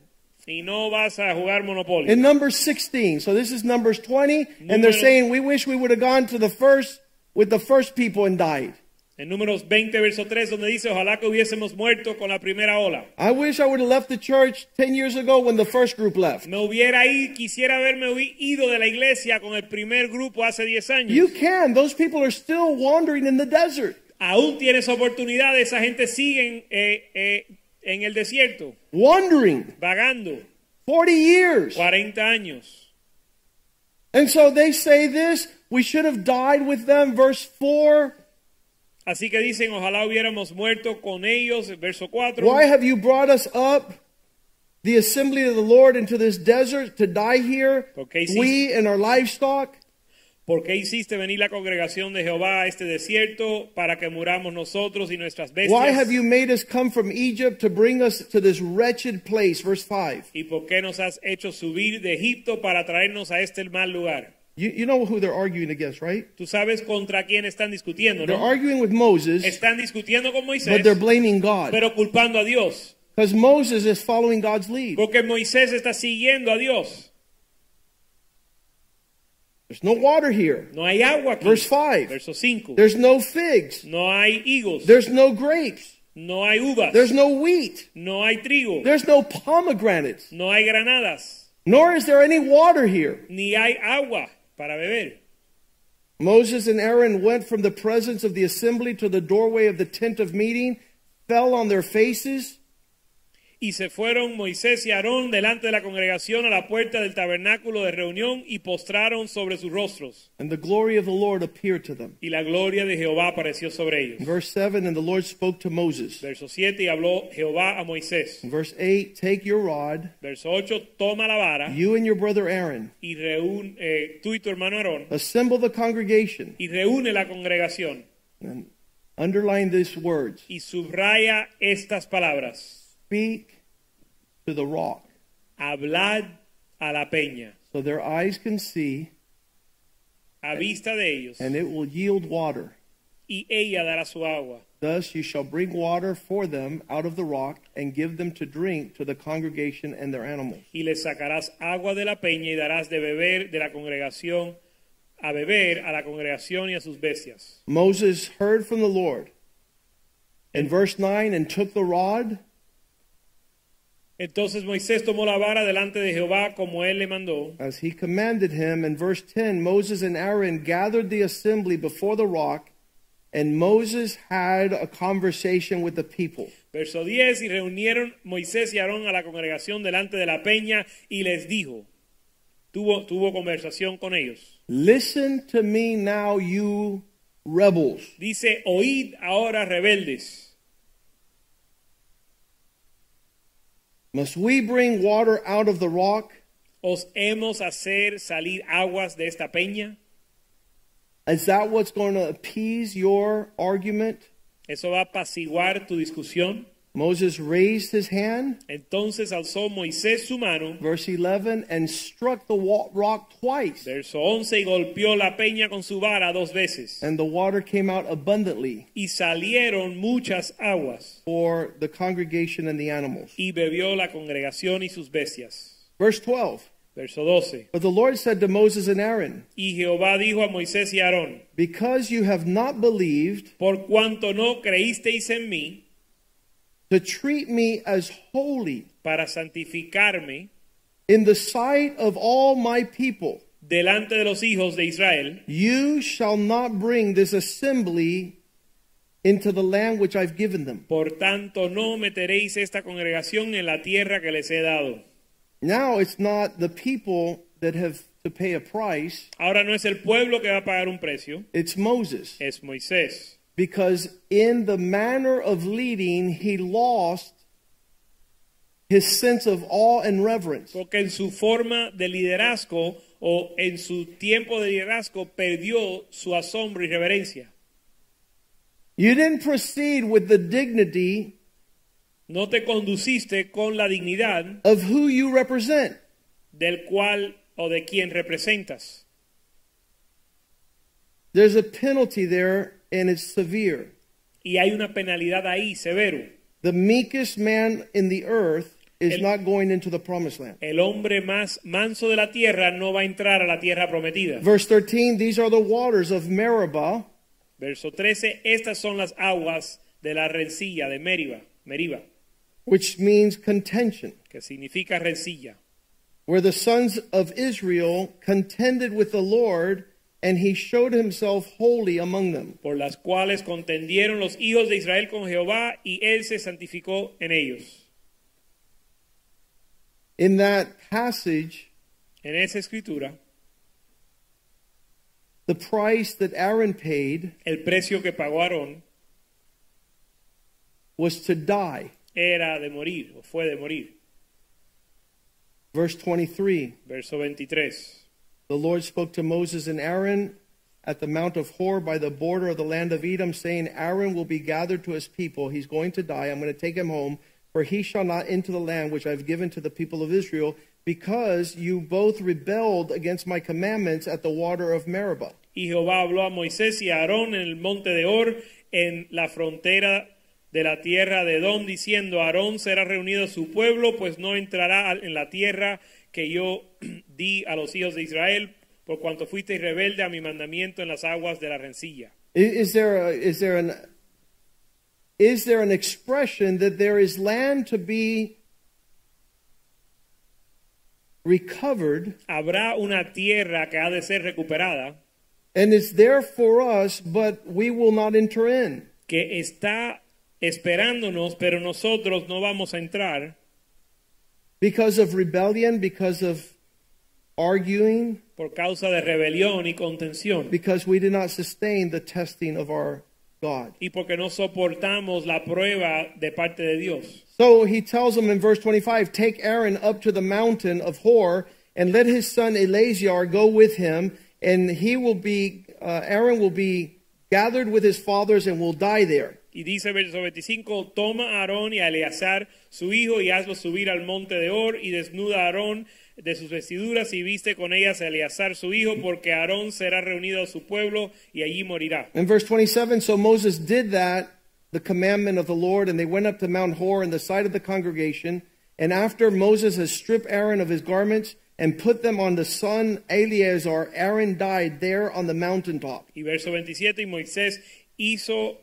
Y no vas a jugar Monopoly. In Numbers 16, so this is Numbers 20, and they're saying we wish we would have gone to the first with the first people and died. En números 20, verso 3, donde dice, ojalá que hubiésemos muerto con la primera ola. I wish I would have left the church 10 years ago when the first group left. Me hubiera ido, quisiera haberme ido de la iglesia con el primer grupo hace 10 años. You can. Those people are still wandering in the desert, Aún tienes oportunidad, esa gente sigue eh, eh, en el desierto, wandering vagando, 40 years. 40 años. And so they say this we should have died with them. Verse 4 Así que dicen, ojalá hubiéramos muerto con ellos, verso 4. Why have you brought us up, the assembly of the Lord, into this desert to die here, we and our livestock? ¿Por qué hiciste venir la congregación de Jehová a este desierto para que muramos nosotros y nuestras bestias? Why have you made us come from Egypt to bring us to this wretched place? Verse 5. ¿Y por qué nos has hecho subir de Egipto para traernos a este mal lugar? You, you know who they're arguing against, right? Tú sabes contra quién están discutiendo, They're ¿no? arguing with Moses, Están discutiendo con but Moisés, they're blaming God. pero culpando a Dios. Because Moses is following God's lead. Porque Moisés está siguiendo a Dios. There's no water here. No hay agua aquí. Verse 5. Verso 5. There's no figs. No hay higos. There's no grapes. No hay uvas. There's no wheat. No hay trigo. There's no pomegranates. No hay granadas. Nor is there any water here. Ni hay agua para beber. Moses and Aaron went from the presence of the assembly to the doorway of the tent of meeting, fell on their faces, Y se fueron Moisés y Aarón delante de la congregación a la puerta del tabernáculo de reunión y postraron sobre sus rostros. and the glory of the Lord appeared to them. Y la gloria de Jehová apareció sobre ellos. Verse 7 And the Lord spoke to Moses. Verso 7, y habló Jehová a Moisés. Verse 8 Take your rod, Verso 8, toma la vara you and your brother Aaron, y reúne, eh, tú y tu hermano Aarón, assemble the congregation, y reúne la congregación and underline these words y subraya estas palabras. Speak to the rock, Hablad a la peña, so their eyes can see, a vista de ellos, and it will yield water. y ella dará su agua. Thus you shall bring water for them out of the rock, and give them to drink to the congregation and their animals. y les sacarás agua de la peña y darás de beber de la congregación a beber a la congregación y a sus bestias. Moses heard from the Lord. In verse 9, and took the rod Entonces Moisés tomó la vara delante de Jehová como él le mandó. as he commanded him. In verse 10, Moses and Aaron gathered the assembly before the rock, and Moses had a conversation with the people. Verso 10, y reunieron Moisés y Aarón a la congregación delante de la peña y les dijo, tuvo, tuvo conversación con ellos. Listen to me now, you rebels. Dice, oíd ahora rebeldes. Must we bring water out of the rock? ¿Os hemos hacer salir aguas de esta peña? Is that what's going to appease your argument? ¿Eso va a apaciguar tu discusión? Moses raised his hand, Entonces alzó Moisés su mano, verse 11, and struck the rock twice, verso 11, y golpeó la peña con su vara dos veces. and the water came out abundantly Y salieron muchas aguas, for the congregation and the animals. y bebió la congregación y sus bestias. Verse 12. Verso 12. But the Lord said to Moses and Aaron, Y Jehová dijo a Moisés y Aarón, Because you have not believed por cuanto no creísteis en mí to treat me as holy para santificarme in the sight of all my people, delante de los hijos de Israel, you shall not bring this assembly into the land which I've given them. por tanto no meteréis esta congregación en la tierra que les he dado. Now it's not the people that have to pay a price, Ahora no es el pueblo que va a pagar un precio, it's Moses. es Moisés. Because in the manner of leading, he lost his sense of awe and reverence. Porque en su forma de liderazgo o en su tiempo de liderazgo perdió su asombro y reverencia. You didn't proceed with the dignity No te conduciste con la dignidad of who you represent. del cual o de quien representas. There's a penalty there, and it's severe. Y hay una penalidad ahí, severo. The meekest man in the earth is El- not going into the promised land. El hombre más manso de la tierra no va a entrar a la tierra prometida. Verse 13 These are the waters of Meribah, Verso 13, estas son las aguas de la rencilla de Meriba, Meriba, which means contention, que significa rencilla, where the sons of Israel contended with the Lord, and he showed himself holy among them. por las cuales contendieron los hijos de Israel con Jehová y él se santificó en ellos. In that passage, En esa escritura, the price that Aaron paid el precio que pagó Aarón was to die. era de morir, o fue de morir. Verse 23 Verso 23. The Lord spoke to Moses and Aaron at the Mount of Hor by the border of the land of Edom, saying, Aaron will be gathered to his people. He's going to die. I'm going to take him home, for he shall not enter the land which I've given to the people of Israel, because you both rebelled against my commandments at the water of Meribah. Y Jehová habló a Moisés y a Aarón en el monte de Or, en la frontera de la tierra de Edom, diciendo, Aarón será reunido a su pueblo, pues no entrará en la tierra que yo di a los hijos de Israel, por cuanto fuisteis rebelde a mi mandamiento en las aguas de la rencilla. Is there, a, is there an is there an expression that there is land to be recovered Habrá una tierra que ha de ser recuperada, and it's there for us, but we will not enter in? que está esperándonos, pero nosotros no vamos a entrar Because of rebellion, because of arguing, por causa de rebelión y contención. because we did not sustain the testing of our God. y porque no soportamos la prueba de parte de Dios. So he tells them in verse 25 Take Aaron up to the mountain of Hor, and let his son Eleazar go with him, and he will be, uh, Aaron will be gathered with his fathers and will die there. Y dice verso 25, toma a Aarón y a Eleazar su hijo y hazlo subir al monte de Or y desnuda a Aarón de sus vestiduras y viste con ellas a Eleazar su hijo porque Aarón será reunido a su pueblo y allí morirá. In verse 27, so Moses did that, the commandment of the Lord, and they went up to Mount Hor in the sight of the congregation. And after Moses has stripped Aaron of his garments and put them on the son Eleazar, Aaron died there on the mountaintop. Y verso 27, y Moisés hizo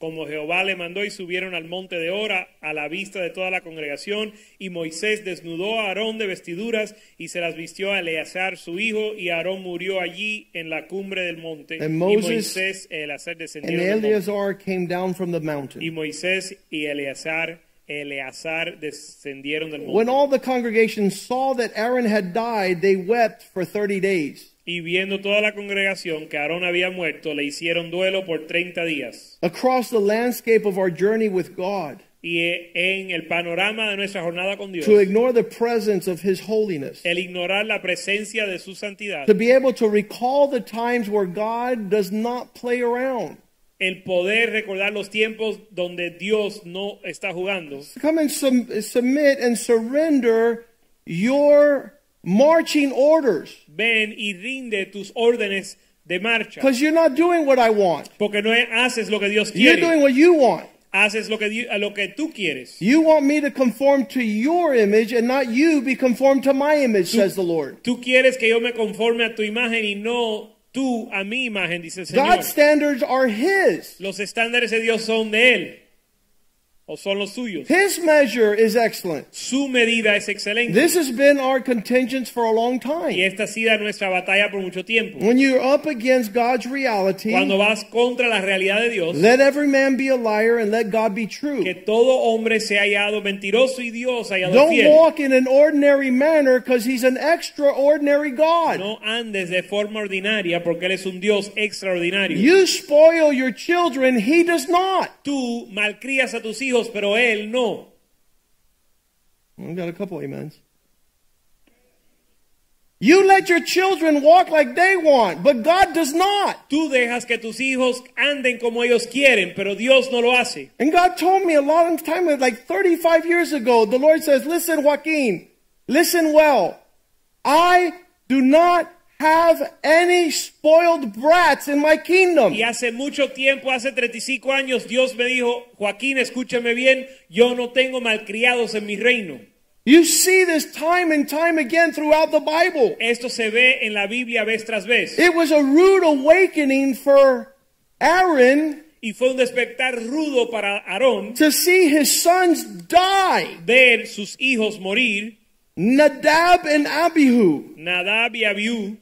como Jehová le mandó y subieron al monte de Ora a la vista de toda la congregación y Moisés desnudó a Aarón de vestiduras y se las vistió a Eleazar su hijo y Aarón murió allí en la cumbre del monte y Moisés y Eleazar descendieron del monte. Came down from the y. Moisés y Eleazar Eleazar descendieron del monte When all the congregation saw that Aaron had died, they wept for 30 days. Y viendo toda la congregación que Aarón había muerto le hicieron duelo por 30 días. Across the landscape of our journey with God, y eh, en el panorama de nuestra jornada con Dios to ignore the presence of His holiness, el ignorar la presencia de su santidad to be able to recall the times where God does not play around. el poder recordar los tiempos donde Dios no está jugando, Come and sum- submit and surrender your marching orders ven y rinde tus órdenes de marcha, because you're not doing what I want. porque no haces lo que Dios quiere. You're doing what you want. haces lo que, lo que tú quieres. You want me to conform to your image and not you be conformed to my image, says the Lord. Tú quieres que yo me conforme a tu imagen y no tú a mi imagen, dice el Señor. God's standards are His. Los estándares de Dios son de Él o son los suyos. His measure is excellent. Su medida es excelente. This has been our contingence for a long time. y esta ha sido nuestra batalla por mucho tiempo. When you're up against God's reality, Cuando vas contra la realidad de Dios, let every man be a liar and let God be true. que todo hombre se ha hallado mentiroso y Dios ha hallado Don't fiel. walk in an ordinary manner because He's an extraordinary God. No andes de forma ordinaria porque Él es un Dios extraordinario. You spoil your children, He does not. Tú malcrías a tus hijos, pero Él no. I've got a couple amens. You let your children walk like they want, but God does not. Tú dejas que tus hijos anden como ellos quieren, pero Dios no lo hace. And God told me a long time, like 35 years ago, the Lord says, Listen, Joaquin, listen well. I do not have any spoiled brats in my kingdom. Y hace mucho tiempo, hace 35 años, Dios me dijo, Joaquín, escúchame bien, yo no tengo malcriados en mi reino. You see this time and time again throughout the Bible. Esto se ve en la Biblia vez tras vez. It was a rude awakening for Aaron Y fue un despertar rudo para Aarón to see his sons die. ver sus hijos morir, Nadab and Abihu. Nadab y Abiú,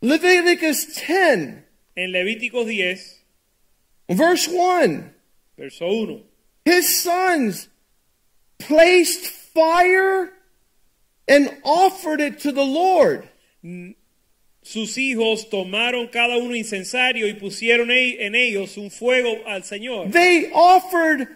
Leviticus 10, en Levíticos 10, verse 1. verso 1. His sons placed fire and offered it to the Lord. Sus hijos tomaron cada uno incensario y pusieron en ellos un fuego al Señor. They offered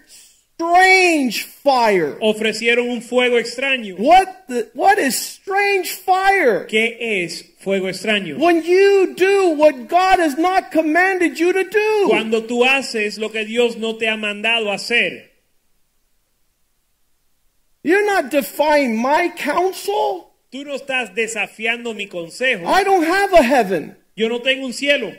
strange fire. Ofrecieron un fuego extraño. What the, what is strange fire? ¿Qué es fuego extraño? When you do what God has not commanded you to do. Cuando tú haces lo que Dios no te ha mandado hacer. You're not defying my counsel. Tú no estás desafiando mi consejo. I don't have a heaven. Yo no tengo un cielo.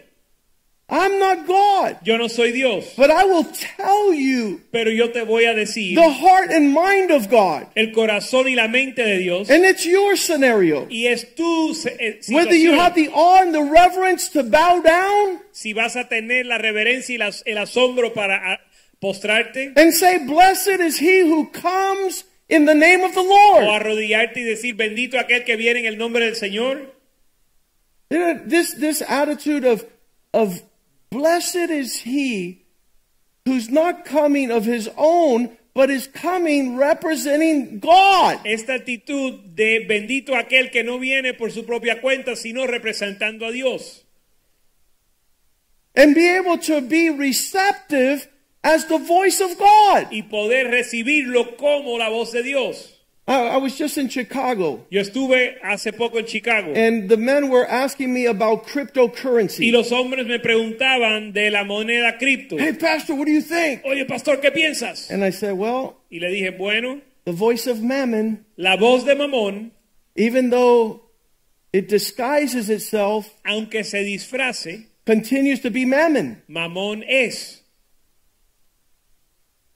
I'm not God. Yo no soy Dios. But I will tell you Pero yo te voy a decir the heart and mind of God. el corazón y la mente de Dios. And it's your scenario. Y es tu se- eh, Whether you have the awe and the reverence to bow down Si vas a tener la reverencia y el asombro para ah, postrarte and say, Blessed is he who comes in the name of the Lord. o arrodillarte y decir bendito aquel que viene en el nombre del Señor. You know, this, this attitude of, of blessed is he who's not coming of his own, but is coming representing God. Esta actitud de bendito aquel que no viene por su propia cuenta, sino representando a Dios. And be able to be receptive as the voice of God. Y poder recibirlo como la voz de Dios. I, I was just in Chicago, Yo estuve hace poco en Chicago and the men were asking me about cryptocurrency. y los hombres me preguntaban de la moneda cripto. Hey, Pastor, what do you think? Oye, pastor, ¿qué piensas? And I said, Well, Y le dije, bueno, the voice of Mammon, la voz de Mamón, even though it disguises itself, aunque se disfrace, continues to be Mammon. Mamón es.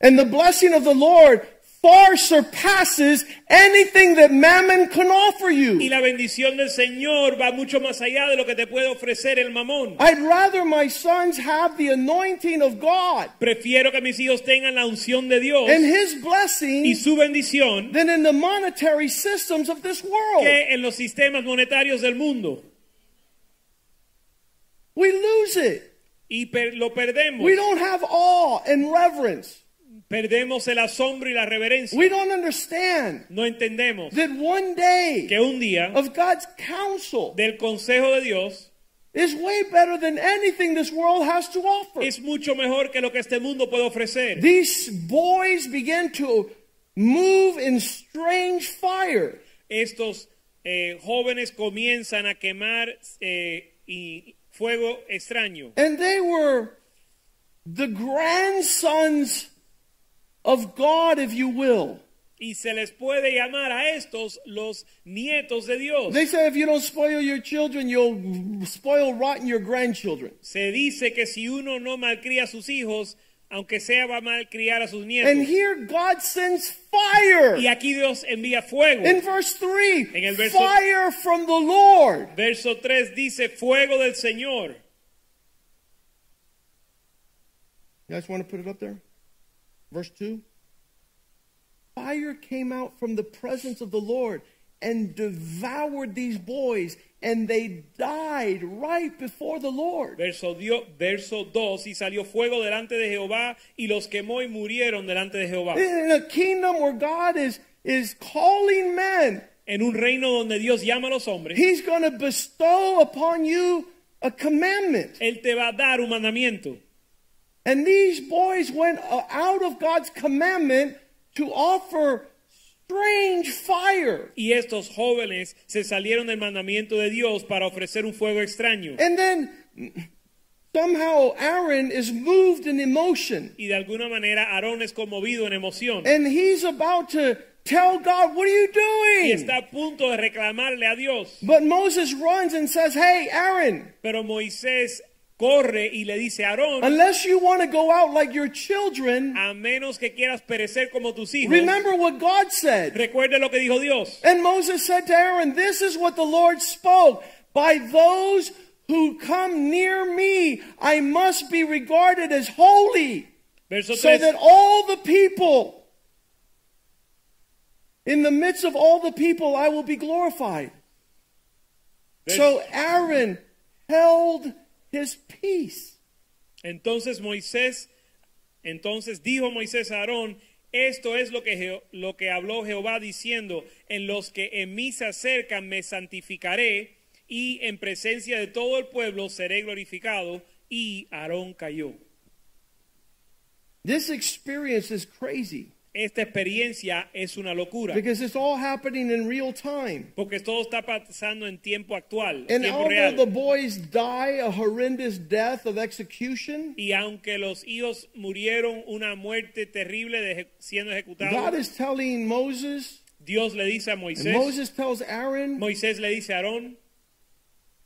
And the blessing of the Lord far surpasses anything that mammon can offer you. Y la bendición del Señor va mucho más allá de lo que te puede ofrecer el mamón. I'd rather my sons have the anointing of God Prefiero que mis hijos tengan la unción de Dios and His blessing y su bendición than in the monetary systems of this world. que en los sistemas monetarios del mundo. We lose it. Y per- lo perdemos. We don't have awe and reverence. Perdemos el asombro y la reverencia. We don't understand No entendemos that one day que un día of God's counsel del consejo de Dios is way better than anything this world has to offer. es mucho mejor que lo que este mundo puede ofrecer. These boys begin to move in strange fire. Estos eh, jóvenes comienzan a quemar eh, y fuego extraño. And they were the grandsons of God, if you will. Y se les puede llamar a estos los nietos de Dios. They say if you don't spoil your children, you'll spoil rotten your grandchildren. Se dice que si uno no malcría a sus hijos, aunque sea va a malcriar a sus And nietos. here God sends fire. Y aquí Dios envía fuego. In verse 3, En el verso- fire from the Lord. Verso 3 dice fuego del Señor. You guys want to put it up there? Verse 2. Fire came out from the presence of the Lord and devoured these boys, and they died right before the Lord. Verso, dio- verso 2, y salió fuego delante de Jehová y los quemó y murieron delante de Jehová. In a kingdom where God is, is calling men, En un reino donde Dios llama a los hombres, He's going to bestow upon you a commandment. Él te va a dar un mandamiento. And these boys went uh, out of God's commandment to offer strange fire. Y estos jóvenes se salieron del mandamiento de Dios para ofrecer un fuego extraño. And then somehow Aaron is moved in emotion. Y de alguna manera Aarón es conmovido en emoción. And he's about to tell God, What are you doing? Y está a punto de reclamarle a Dios. But Moses runs and says, Hey, Aaron, Pero Moisés corre y le dice Aarón, unless you want to go out like your children, a menos que quieras perecer como tus hijos, remember what God said. recuerde lo que dijo Dios. And Moses said to Aaron, This is what the Lord spoke. By those who come near me, I must be regarded as holy, Verso so that all the people, in the midst of all the people, I will be glorified. So Aaron held his peace. Entonces Moisés, entonces dijo Moisés a Aarón, esto es lo que, lo que habló Jehová diciendo, en los que en mí se acercan me santificaré y en presencia de todo el pueblo seré glorificado. Y Aarón cayó. This experience is crazy Esta experiencia es una locura, because it's all happening in real time. porque todo está pasando en tiempo actual, And tiempo although real. the boys die a horrendous death of execution, Y aunque los hijos murieron una muerte terrible de siendo God ejecutados, is telling Moses, Dios le dice a Moisés, Moses tells Aaron, Moisés le dice a Aarón,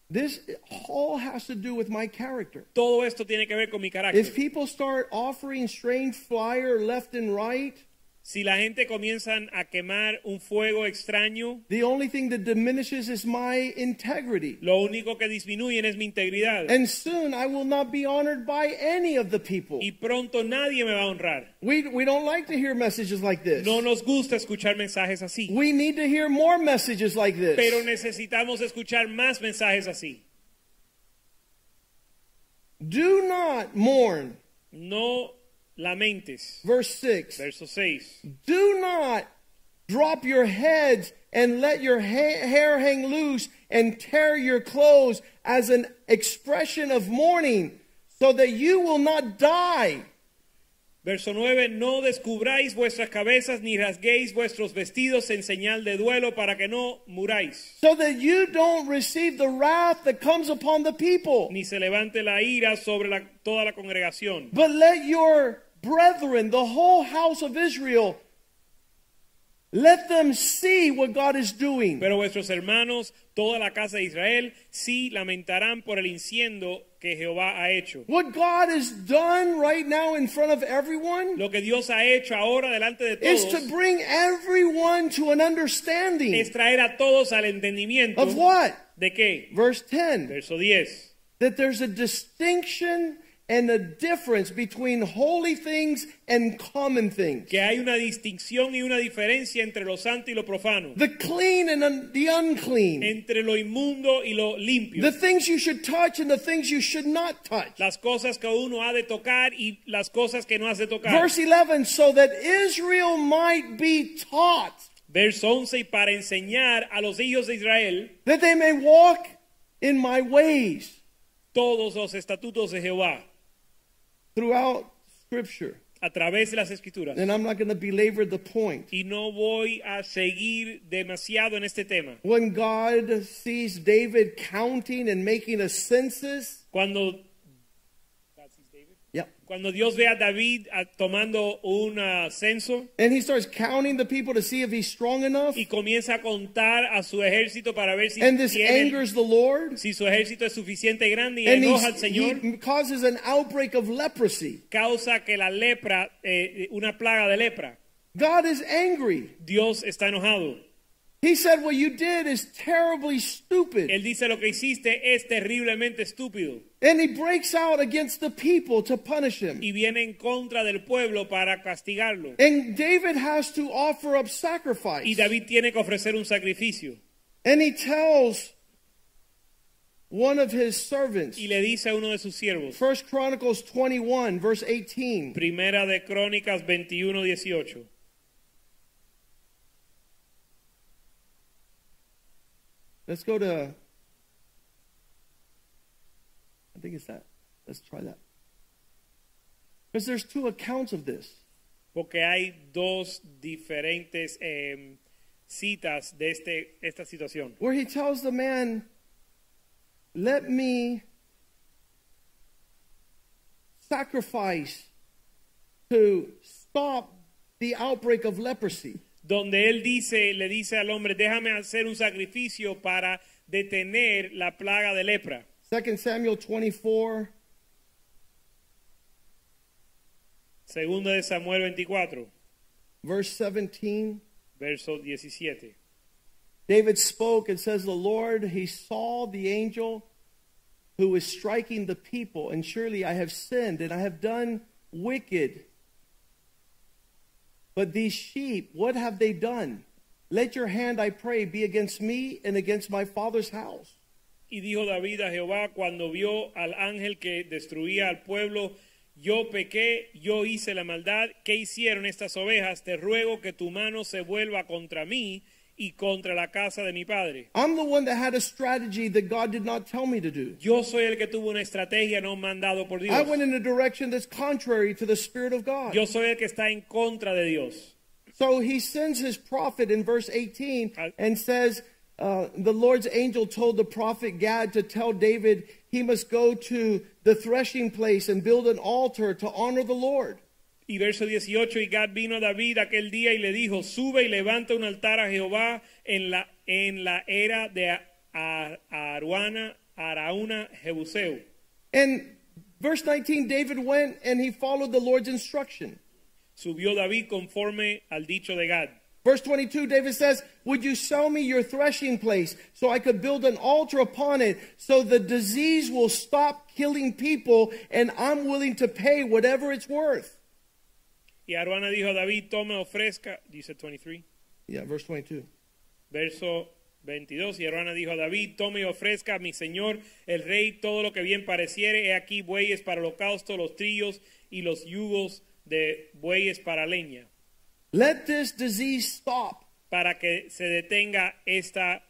this all has to do with my character. todo esto tiene que ver con mi If carácter. people start offering strange fire left and right, Si la gente comienza a quemar un fuego extraño, the only thing that diminishes is my integrity. lo único que disminuyen es mi integridad. And soon I will not be honored by any of the people. Y pronto nadie me va a honrar. We, we don't like to hear messages like this. No nos gusta escuchar mensajes así. We need to hear more messages like this. Pero necesitamos escuchar más mensajes así. Do not mourn. No lamentes. Verse 6. Verso 6. Do not drop your heads and let your ha- hair hang loose and tear your clothes as an expression of mourning, so that you will not die. Verso 9, no descubráis vuestras cabezas ni rasguéis vuestros vestidos en señal de duelo para que no muráis, So that you don't receive the wrath that comes upon the people. ni se levante la ira sobre la- toda la congregación. But let your brethren, the whole house of Israel, Let them see what God is doing. Pero vuestros hermanos, toda la casa de Israel, sí lamentarán por el inciendo que Jehová ha hecho. What God has done right now in front of everyone Lo que Dios ha hecho ahora delante de todos is to bring everyone to an understanding es traer a todos al entendimiento of what? de qué. Verse 10 Verso 10. that there's a distinction and a difference between holy things and common things. Que hay una distinción y una diferencia entre lo santo y lo profano. The clean and un- the unclean. Entre lo inmundo y lo limpio. The things you should touch and the things you should not touch. Las cosas que uno ha de tocar y las cosas que no has de tocar. Verse 11 so that Israel might be taught Verso 11. Y para enseñar a los hijos de Israel that they may walk in my ways todos los estatutos de Jehová throughout scripture. a través de las escrituras. And I'm not going to belabor the point. Y no voy a seguir demasiado en este tema. When God sees David counting and making a census, Cuando, yep. cuando Dios ve a David ah, tomando un censo And he starts counting the people to see if he's strong enough. y comienza a contar a su ejército para ver si, And this tiene- angers the Lord. si su ejército es suficiente grande y And enoja al Señor, he causes an outbreak of leprosy. causa que la lepra, eh, una plaga de lepra. God is angry. Dios está enojado. He said, What you did is terribly stupid. Él dice lo que hiciste es terriblemente estúpido And he breaks out against the people to punish him. y viene en contra del pueblo para castigarlo. And David has to offer up sacrifice. Y David tiene que ofrecer un sacrificio. And he tells one of his servants, Y le dice a uno de sus siervos, First Chronicles 21, verse 18. Primera de Crónicas 21, 18. Let's go to, I think it's that. Let's try that. Because there's two accounts of this. Porque hay dos diferentes eh, citas de este, esta situación. Where he tells the man, Let me sacrifice to stop the outbreak of leprosy. Donde él dice, le dice al hombre, déjame hacer un sacrificio para detener la plaga de lepra. 2 Samuel 24, Segunda de Samuel 24, verse 17. verso 17. David spoke and says, The Lord, he saw the angel who was striking the people, and surely I have sinned and I have done wicked. But these sheep, what have they done? Let your hand, I pray, be against me and against my father's house. Y dijo David a Jehová cuando vio al ángel que destruía al pueblo, yo pequé, yo hice la maldad, ¿qué hicieron estas ovejas? Te ruego que tu mano se vuelva contra mí y contra la casa de mi padre. I'm the one that had a strategy that God did not tell me to do. Yo soy el que tuvo una estrategia no mandado por Dios. I went in a direction that's contrary to the Spirit of God. Yo soy el que está en contra de Dios. So he sends his prophet in verse 18 and says, uh, The Lord's angel told the prophet Gad to tell David he must go to the threshing place and build an altar to honor the Lord. Y verso 18, y Gad vino a David aquel día y le dijo, sube y levanta un altar a Jehová en la, en la era de Aruana, Arauna, Jebuseo. And verse 19, David went and he followed the Lord's instruction. Subió David conforme al dicho de Gad. Verse 22, David says, Would you sell me your threshing place so I could build an altar upon it so the disease will stop killing people and I'm willing to pay whatever it's worth? Y Aruana dijo a David, tome ofrezca, dice 23, Yeah, verse 22. verso 22. Y Aruana dijo a David, tome y ofrezca a mi señor el rey todo lo que bien pareciere. He aquí bueyes para holocausto, los trillos y los yugos de bueyes para leña. Let this disease stop. para que se detenga esta,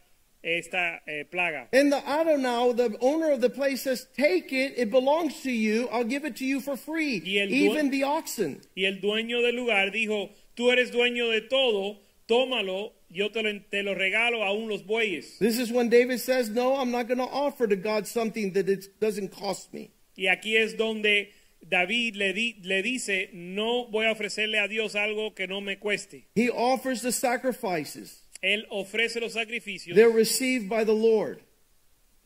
esta eh, plaga. And the Adonai, the owner of the place, says, Take it, it belongs to you, I'll give it to you for free, even the oxen. Y el dueño del lugar dijo, tú eres dueño de todo, tómalo, yo te lo, te lo regalo aún los bueyes. This is when David says, No, I'm not going to offer to God something that it doesn't cost me. Y aquí es donde David le, di- le dice, no voy a ofrecerle a Dios algo que no me cueste. He offers the sacrifices. Él ofrece los sacrificios, They're received by the Lord.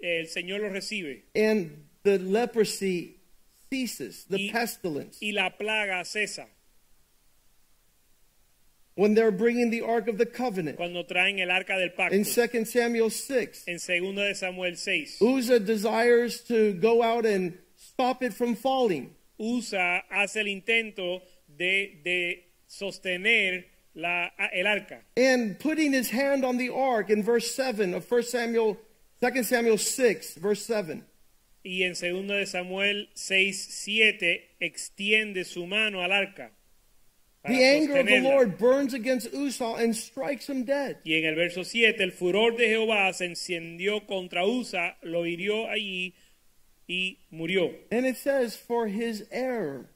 el Señor los recibe And the leprosy ceases, the Y- pestilence. y la plaga cesa When they're bringing the Ark of the Covenant. cuando traen el arca del pacto. In 2 Samuel 6, En 2 de Samuel 6, Uzzah desires to go out and stop it from falling. Usa hace el intento de, de sostener la, el arca. And putting his hand on the ark in verse 7 of 1 Samuel, 2 Samuel 6, verse 7. Y en 2 de Samuel 6, 7 extiende su mano al arca. The anger of the. Lord burns against Uzzah and strikes him dead. Y en el verso 7, el furor de Jehová se encendió contra Usa, lo hirió allí y murió. And it says, for his error.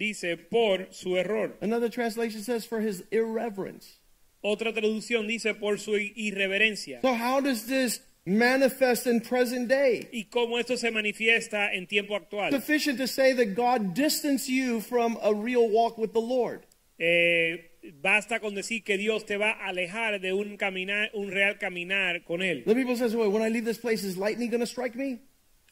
Dice, por su error. Another translation says, for his irreverence. Otra traducción dice, por su irreverencia. So, how does this manifest in present day? Y cómo esto se manifiesta en tiempo actual. Sufficient to say that God distanced you from a real walk with the Lord. Eh, basta con decir que Dios te va a alejar de un caminar, un real caminar con él. The people says, well, when I leave this place, is lightning going to strike me?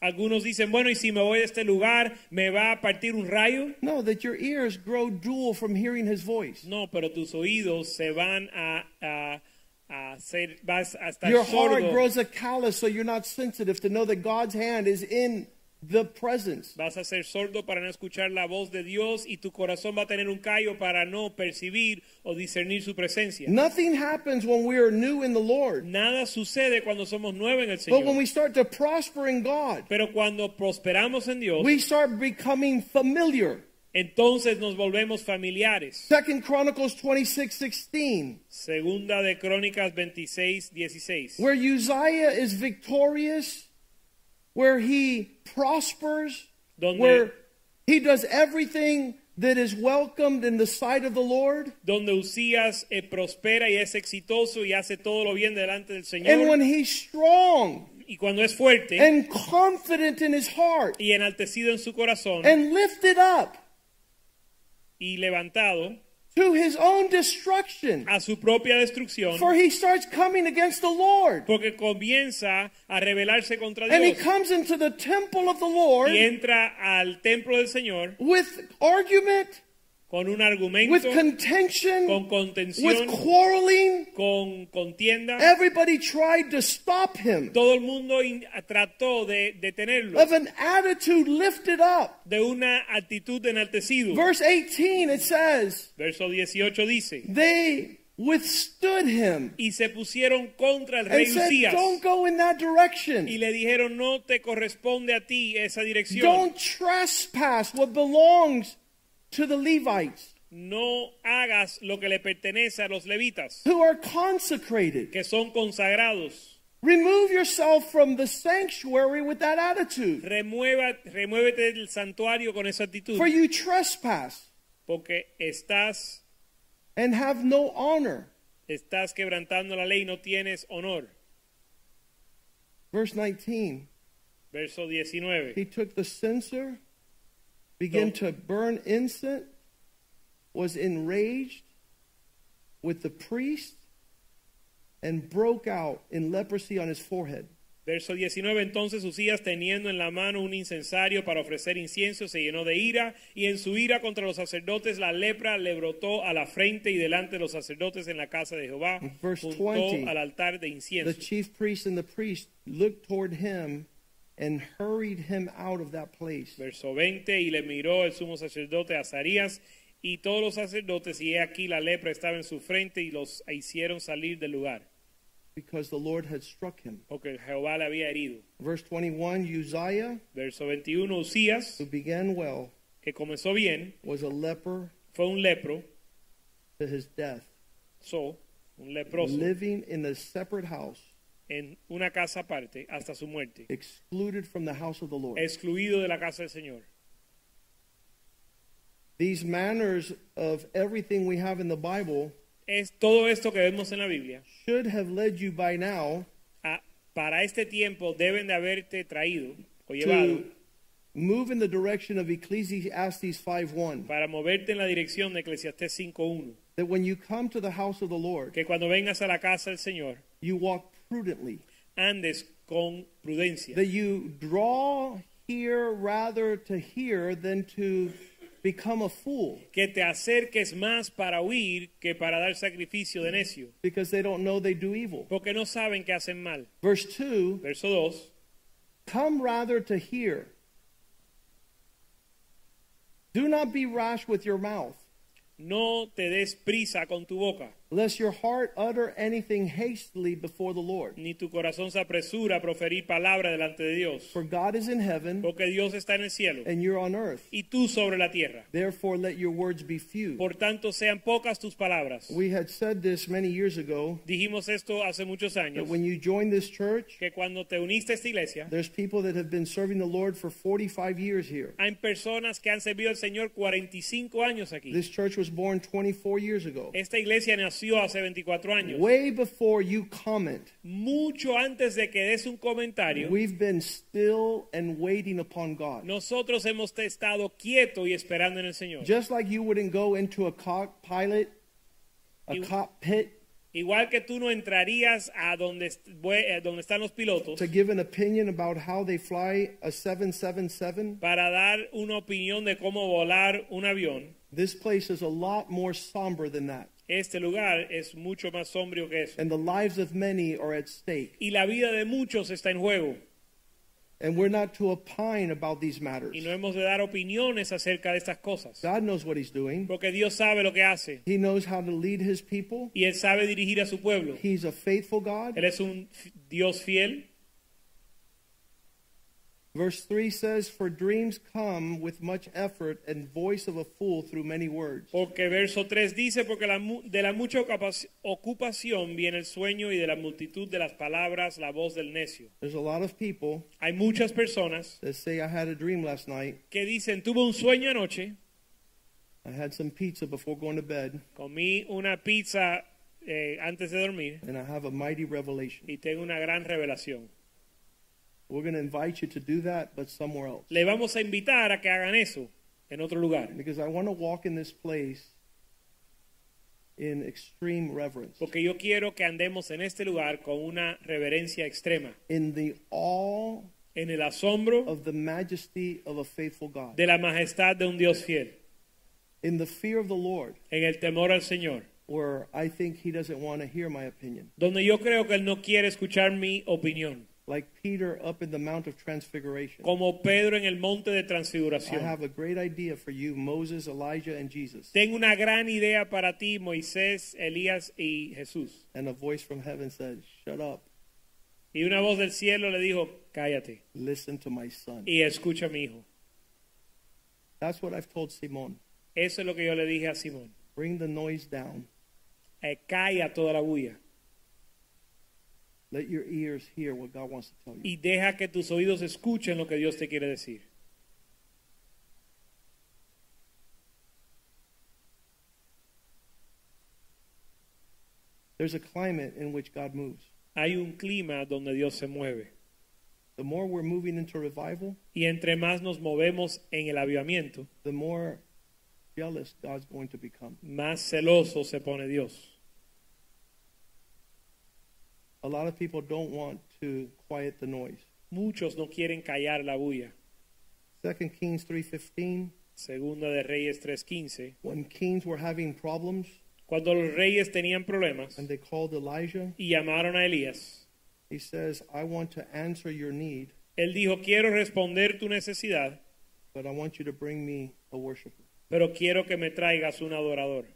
Algunos dicen, bueno, y si me voy de este lugar, ¿me va a partir un rayo? No, that your ears grow dull from hearing his voice. No, pero tus oídos se van a, a, a hacer, vas a estar Your heart grows a callous so you're not sensitive to know that God's hand is in the presence. Vas a ser sordo para no escuchar la voz de Dios y tu corazón va a tener un callo para no percibir o discernir su presencia. Nothing happens when we are new in the Lord. Nada sucede cuando somos nuevos en el Señor. But when we start to prosper in God, Pero cuando prosperamos en Dios, we start becoming familiar. entonces nos volvemos familiares. Second Chronicles 26, 16, Segunda de Crónicas 26, 16. where Uzziah is victorious, where he prospers, Donde- where he does everything that is welcomed in the sight of the Lord. Donde Usías eh, prospera y es exitoso y hace todo lo bien delante del Señor. And when he's strong Y cuando es fuerte and confident in his heart y enaltecido en su corazón and lifted up y levantado to his own destruction, a su propia destrucción, for he starts coming against the Lord. porque comienza a rebelarse contra And he comes into the temple of the Lord y entra al templo del Señor with argument, con un with contention, con with quarreling. con contienda. Everybody tried to stop him Todo el mundo in- trató de detenerlo, of an attitude lifted up. de una actitud de enaltecido. Verse 18, it says, Verso 18 dice, they withstood him y se pusieron contra el rey and said, Usías Don't go in that y direction. le dijeron, no te corresponde a ti esa dirección. Don't trespass what belongs to the Levites No hagas lo que le pertenece a los levitas, who are consecrated. que son consagrados. Remove yourself from the sanctuary with that attitude. Remueva, remuévete del santuario con esa actitud, For you trespass porque estás, and have no honor. estás quebrantando la ley no tienes honor. Verse 19. Verso 19. He took the censer, began No. to burn incense, was enraged with the priest, and broke out in leprosy on his forehead. Verso 19, entonces Usías teniendo en la mano un incensario para ofrecer incienso, se llenó de ira, y en su ira contra los sacerdotes la lepra le brotó a la frente y delante de los sacerdotes en la casa de Jehová, Verse junto 20, al altar de The chief priest and the priest looked toward him and hurried him out of that place. Verso 20, y le miró el sumo sacerdote Azarías y todos los sacerdotes, y he aquí la lepra estaba en su frente y los hicieron salir del lugar, Because the Lord had struck him. porque Jehová le había herido. Verse 21 Uzziah, Verso 21, Usías, who began well, que comenzó bien, was a leper fue un lepro, to his death, so, un leproso. living in a separate house, en una casa aparte hasta su muerte, excluded from the house of the Lord. excluido de la casa del Señor. These manners of everything we have in the Bible Es todo esto que vemos en la Biblia. should have led you by now a- para este tiempo deben de haberte traído o llevado move in the direction of Ecclesiastes 5:1 para moverte en la dirección de Eclesiastés 5.1. that when you come to the house of the Lord, Que cuando vengas a la casa del Señor, you walk prudently, andes con prudencia. that you draw here rather to hear than to become a fool, Que te acerques más para huir que para dar sacrificio de necio. because they don't know they do evil. Porque no saben que hacen mal. Verse 2 Verso 2. Come rather to hear. Do not be rash with your mouth, No te des prisa con tu boca, lest your heart utter anything hastily before the Lord. ni tu corazón se apresura a proferir palabra delante de Dios. For God is in heaven, Porque Dios está en el cielo and you're on earth. y tú sobre la tierra. Therefore, let your words be few. Por tanto, sean pocas tus palabras. We had said this many years ago Dijimos esto hace muchos that años, when you join this church, que cuando te uniste a esta iglesia, there's people that have been serving the Lord for 45 years here. hay personas que han servido al Señor 45 años aquí. This church was born 24 years ago. Esta iglesia nació hace 24 años. Way before you comment, Mucho antes de que des un comentario, we've been still and waiting upon God. nosotros hemos estado quietos y esperando en el Señor. Just like you wouldn't go into a cockpilot, a cockpit, Igual que tú no entrarías a donde, donde están los pilotos to give an opinion about how they fly a 777, para dar una opinión de cómo volar un avión, this place is a lot more somber than that. Este lugar es mucho más sombrío que eso. And the lives of many are at stake. Y la vida de muchos está en juego. And we're not to opine about these matters. Y no hemos de dar opiniones acerca de estas cosas. God knows what He's doing. Porque Dios sabe lo que hace. He knows how to lead His people. Y Él sabe dirigir a su pueblo. He's a faithful God. Él es un Dios fiel. Verse 3 says, For dreams come with much effort, and voice of a fool through many words. Porque verso 3 dice, porque la de la mucha ocupa- ocupación viene el sueño y de la multitud de las palabras la voz del necio. There's a lot of people Hay muchas personas that say, I had a dream last night. que dicen, tuve un sueño anoche, I had some pizza before going to bed, comí una pizza eh, antes de dormir and I have a mighty revelation. y tengo una gran revelación. We're going to invite you to do that, but somewhere else. Le vamos a invitar a que hagan eso en otro lugar. Because I want to walk in this place in extreme reverence, Porque yo quiero que andemos en este lugar con una reverencia extrema, in the awe en el asombro of the majesty of a faithful God, de la majestad de un Dios fiel, in the fear of the Lord, en el temor al Señor, where I think He doesn't want to hear my opinion. donde yo creo que Él no quiere escuchar mi opinión, Like Peter up in the Mount of Transfiguration. como Pedro en el monte de transfiguración. I have a great idea for you, Moses, Elijah, and Jesus. Tengo una gran idea para ti, Moisés, Elías y Jesús. And a voice from heaven said, Shut up, Y una voz del cielo le dijo, cállate listen to my son. y escucha a mi hijo. That's what I've told Simon. Eso es lo que yo le dije a Simón. Bring the noise down. Eh, calla toda la bulla Let your ears hear what God wants to tell you. y deja que tus oídos escuchen lo que Dios te quiere decir. There's a climate in which God moves. Hay un clima donde Dios se mueve. The more we're moving into revival, Y entre más nos movemos en el avivamiento, the more jealous God's going to become. más celoso se pone Dios. A lot of people don't want to quiet the noise. Muchos no quieren callar la bulla. 2 Kings 3:15, Segunda de Reyes 3:15. when kings were having problems Cuando los reyes tenían problemas and they called Elijah, y llamaron a Elías, he says, "I want to answer your need, él dijo, quiero responder tu necesidad, but I want you to bring me a worshiper." pero quiero que me traigas un adorador.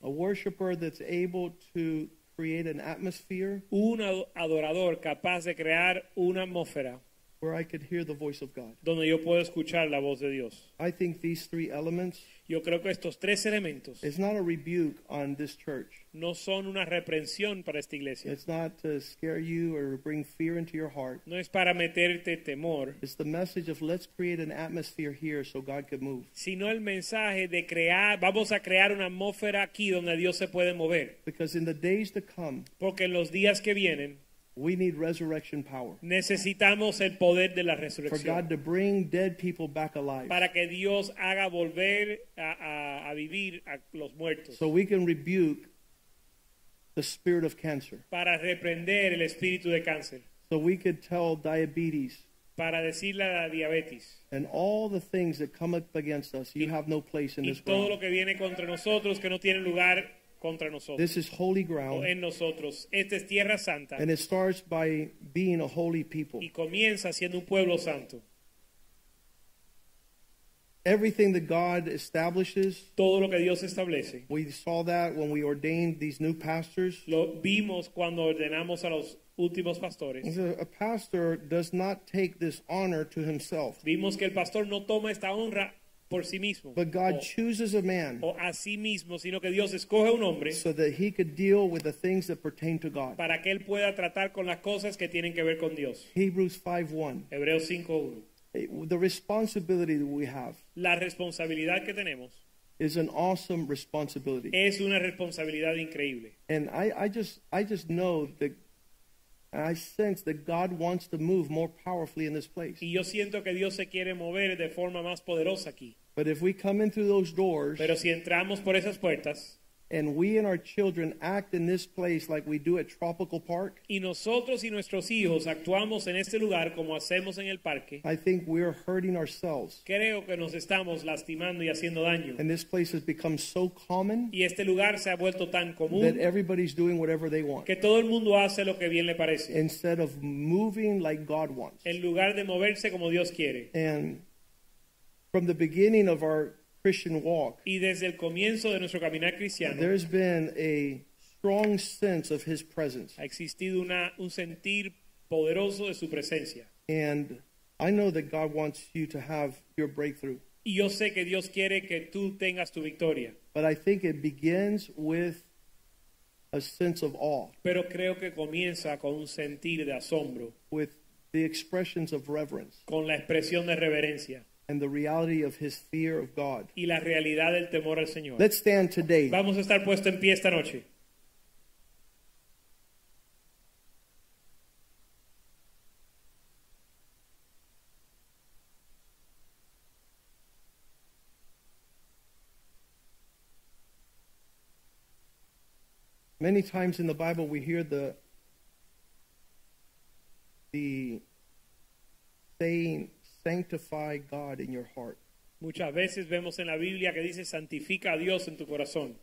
A worshiper that's able to create an atmosphere Un ado- adorador capaz de crear una atmósfera where I could hear the voice of God. donde yo puedo escuchar la voz de Dios. I think these three elements Yo creo que estos tres elementos is not a rebuke on this church. no son una reprensión para esta iglesia. It's not to scare you or bring fear into your heart. No es para meterte temor, It's the message of let's create an atmosphere here so God can move. sino el mensaje de crear, vamos a crear una atmósfera aquí donde Dios se puede mover. Because in the days to come, Porque en los días que vienen, We need resurrection power. Necesitamos el poder de la resurrección. For God to bring dead people back alive. para que Dios haga volver a, a- a vivir a los muertos, So we can rebuke the spirit of cancer. para reprender el espíritu de cáncer, So we could tell diabetes para decirle a la diabetes and all the things that come up against us, you have no place in y this todo lo que viene contra nosotros que no tiene lugar contra nosotros This is holy o ground, en nosotros. Esta es tierra santa and it starts by being a holy people. y comienza siendo un pueblo santo. Everything that God establishes, Todo lo que Dios establece. we saw that when we ordained these new pastors. Lo vimos cuando ordenamos a los últimos pastores. A a pastor does not take this honor to himself, Vimos que el pastor no toma esta honra por sí mismo but God o, chooses a man o a sí mismo, sino que Dios escoge un hombre so that he could deal with the things that pertain to God. para que él pueda tratar con las cosas que tienen que ver con Dios. Hebrews 5:1. Hebreos 5.1. The responsibility that we have La responsabilidad que tenemos is an awesome responsibility. es una responsabilidad increíble. And I, I just I just know that I sense that God wants to move more powerfully in this place. Y yo siento que Dios se quiere mover de forma más poderosa aquí. But if we come in through those doors Pero si entramos por esas puertas and we and our children act in this place like we do at Tropical Park, y nosotros y nuestros hijos actuamos en este lugar como hacemos en el parque, I think we're hurting ourselves. creo que nos estamos lastimando y haciendo daño. And this place has become so common Y este lugar se ha vuelto tan that everybody's doing whatever they want que todo el mundo hace lo que bien le parece, instead of moving like God wants. en lugar de moverse como Dios quiere. And from the beginning of our Christian walk, Y desde el comienzo de nuestro caminar cristiano there's been a strong sense of His presence. ha existido una, un sentir poderoso de su presencia. And I know that God wants you to have your breakthrough. Y yo sé que Dios quiere que tú tengas tu victoria, But I think it begins with a sense of awe, pero creo que comienza con un sentir de asombro, with the expressions of reverence con la expresión de reverencia and the reality of His fear of God. y la realidad del temor al Señor. Let's stand today. Vamos a estar puesto en pie esta noche. Many times in the Bible we hear the the saying sanctify God in your heart. Muchas veces vemos en la Biblia que dice santifica a Dios en tu corazón.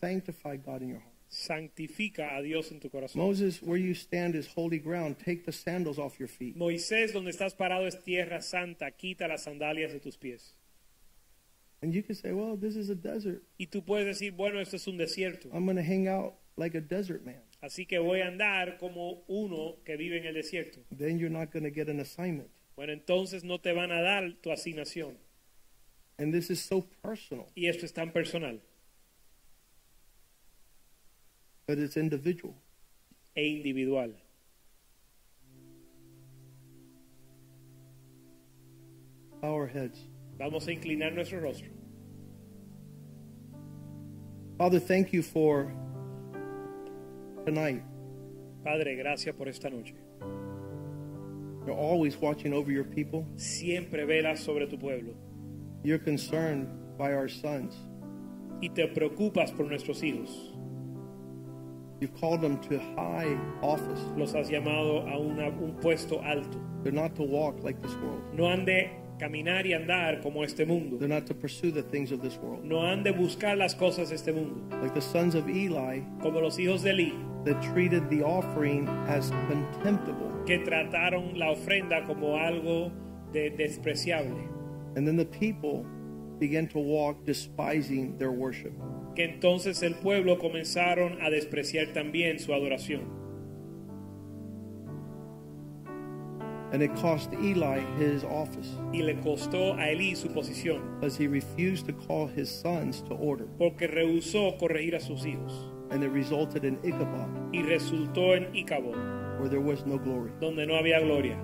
Sanctify God in your heart. Santifica a Dios en tu corazón. Moses, where you stand is holy ground. Take the sandals off your feet. Moisés, donde estás parado es tierra santa, quita las sandalias de tus pies. And you can say, well, this is a desert. Y tú puedes decir, bueno, esto es un desierto, I'm going to hang out like a desert man. Así que voy a andar como uno que vive en el desierto. Then you're not going to get an assignment. Bueno, entonces no te van a dar tu asignación. And this is so personal, Y esto es tan personal but it's individual. e individual. Our heads. Vamos a inclinar nuestro rostro. Father, thank you for tonight. Padre, gracias por esta noche. You're always watching over your people. Siempre velas sobre tu pueblo You're concerned by our sons. y te preocupas por nuestros hijos. You've called them to high office. Los has llamado a una- un puesto alto. They're not to walk like this world. No han de caminar y andar como este mundo. They're not to pursue the things of this world. No han de buscar las cosas de este mundo. Like the sons of Eli Como los hijos de Eli, that treated the offering as contemptible. que trataron la ofrenda como algo de despreciable. And then the people began to walk despising their worship. Que entonces el pueblo comenzaron a despreciar también su adoración. And it cost Eli his office Y le costó a Eli su posición, because he refused to call his sons to order. porque rehusó corregir a sus hijos. And it resulted in Ichabod, Y resultó en Ícabo, where there was no glory. donde no había gloria.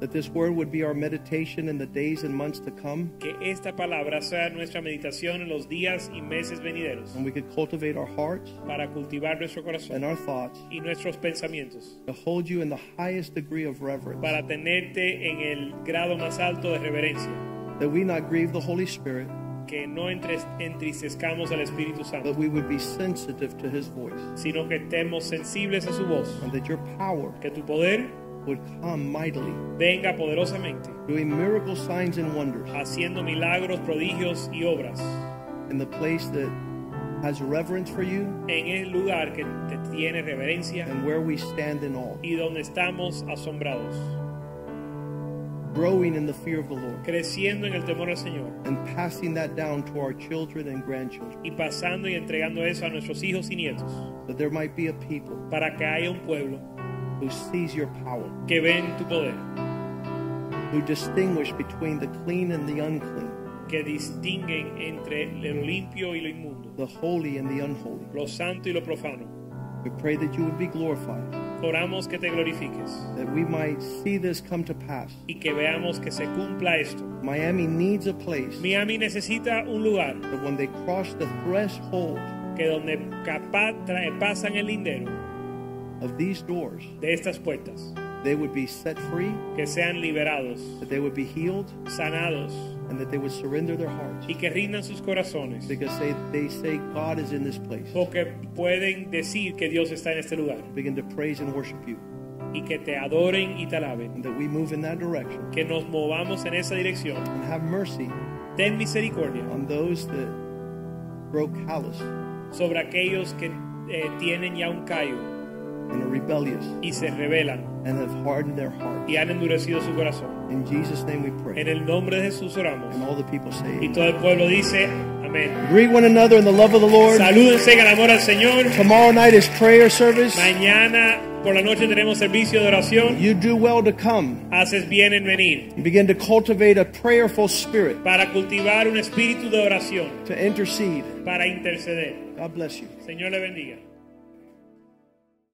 That this word would be our meditation in the days and months to come, Que esta palabra sea nuestra meditación en los días y meses venideros and we could cultivate our hearts para cultivar nuestro corazón. and our thoughts y nuestros pensamientos, to hold you in the highest degree of reverence, para tenerte en el grado más alto de reverencia, that we not grieve the Holy Spirit, que no entristezcamos al Espíritu but Santo, we would be sensitive to His voice, sino que estemos sensibles a su voz, and that your power que tu poder would come mightily, venga poderosamente, doing miracle signs and wonders haciendo milagros, prodigios y obras. in the place that has reverence for you en el lugar que te tiene reverencia and where we stand in awe, y donde estamos asombrados, growing in the fear of the Lord, creciendo en el temor al Señor. and passing that down to our children and grandchildren, y pasando y entregando eso a nuestros hijos y nietos, that there might be a people para que haya un pueblo who sees your power, que ven tu poder, who distinguish between the clean and the unclean, que distinguen entre lo limpio y lo inmundo, the holy and the unholy. lo santo y lo profano. We pray that you would be glorified, Oramos que te glorifiques that we might see this come to pass. y que veamos que se cumpla esto. Miami needs a place Miami necesita un lugar that when they cross the threshold que donde capaz pasan el lindero of these doors, de estas puertas, they would be set free, que sean liberados, that they would be healed, sanados and that they would surrender their hearts. y que rindan sus corazones, Because they, they say God is in this place. porque pueden decir que Dios está en este lugar Begin to praise and worship you. y que te adoren y te alaben, And that we move in that direction. que nos movamos en esa dirección. And have mercy Ten misericordia on those that grow callous sobre aquellos que eh, tienen ya un callo and are rebellious y se rebelan and have hardened their heart. y han endurecido su corazón. In Jesus' name we pray. En el nombre de Jesús oramos. And all the people say, Y amen. todo el pueblo dice, amén. Greet one another in the love of the Lord. Salúdense en el amor al Señor. Tomorrow night is prayer service. Mañana por la noche tenemos servicio de oración. You do well to come. Haces bien en venir You begin to cultivate a prayerful spirit para cultivar un espíritu de oración, to intercede. para interceder. God bless you. Señor le bendiga.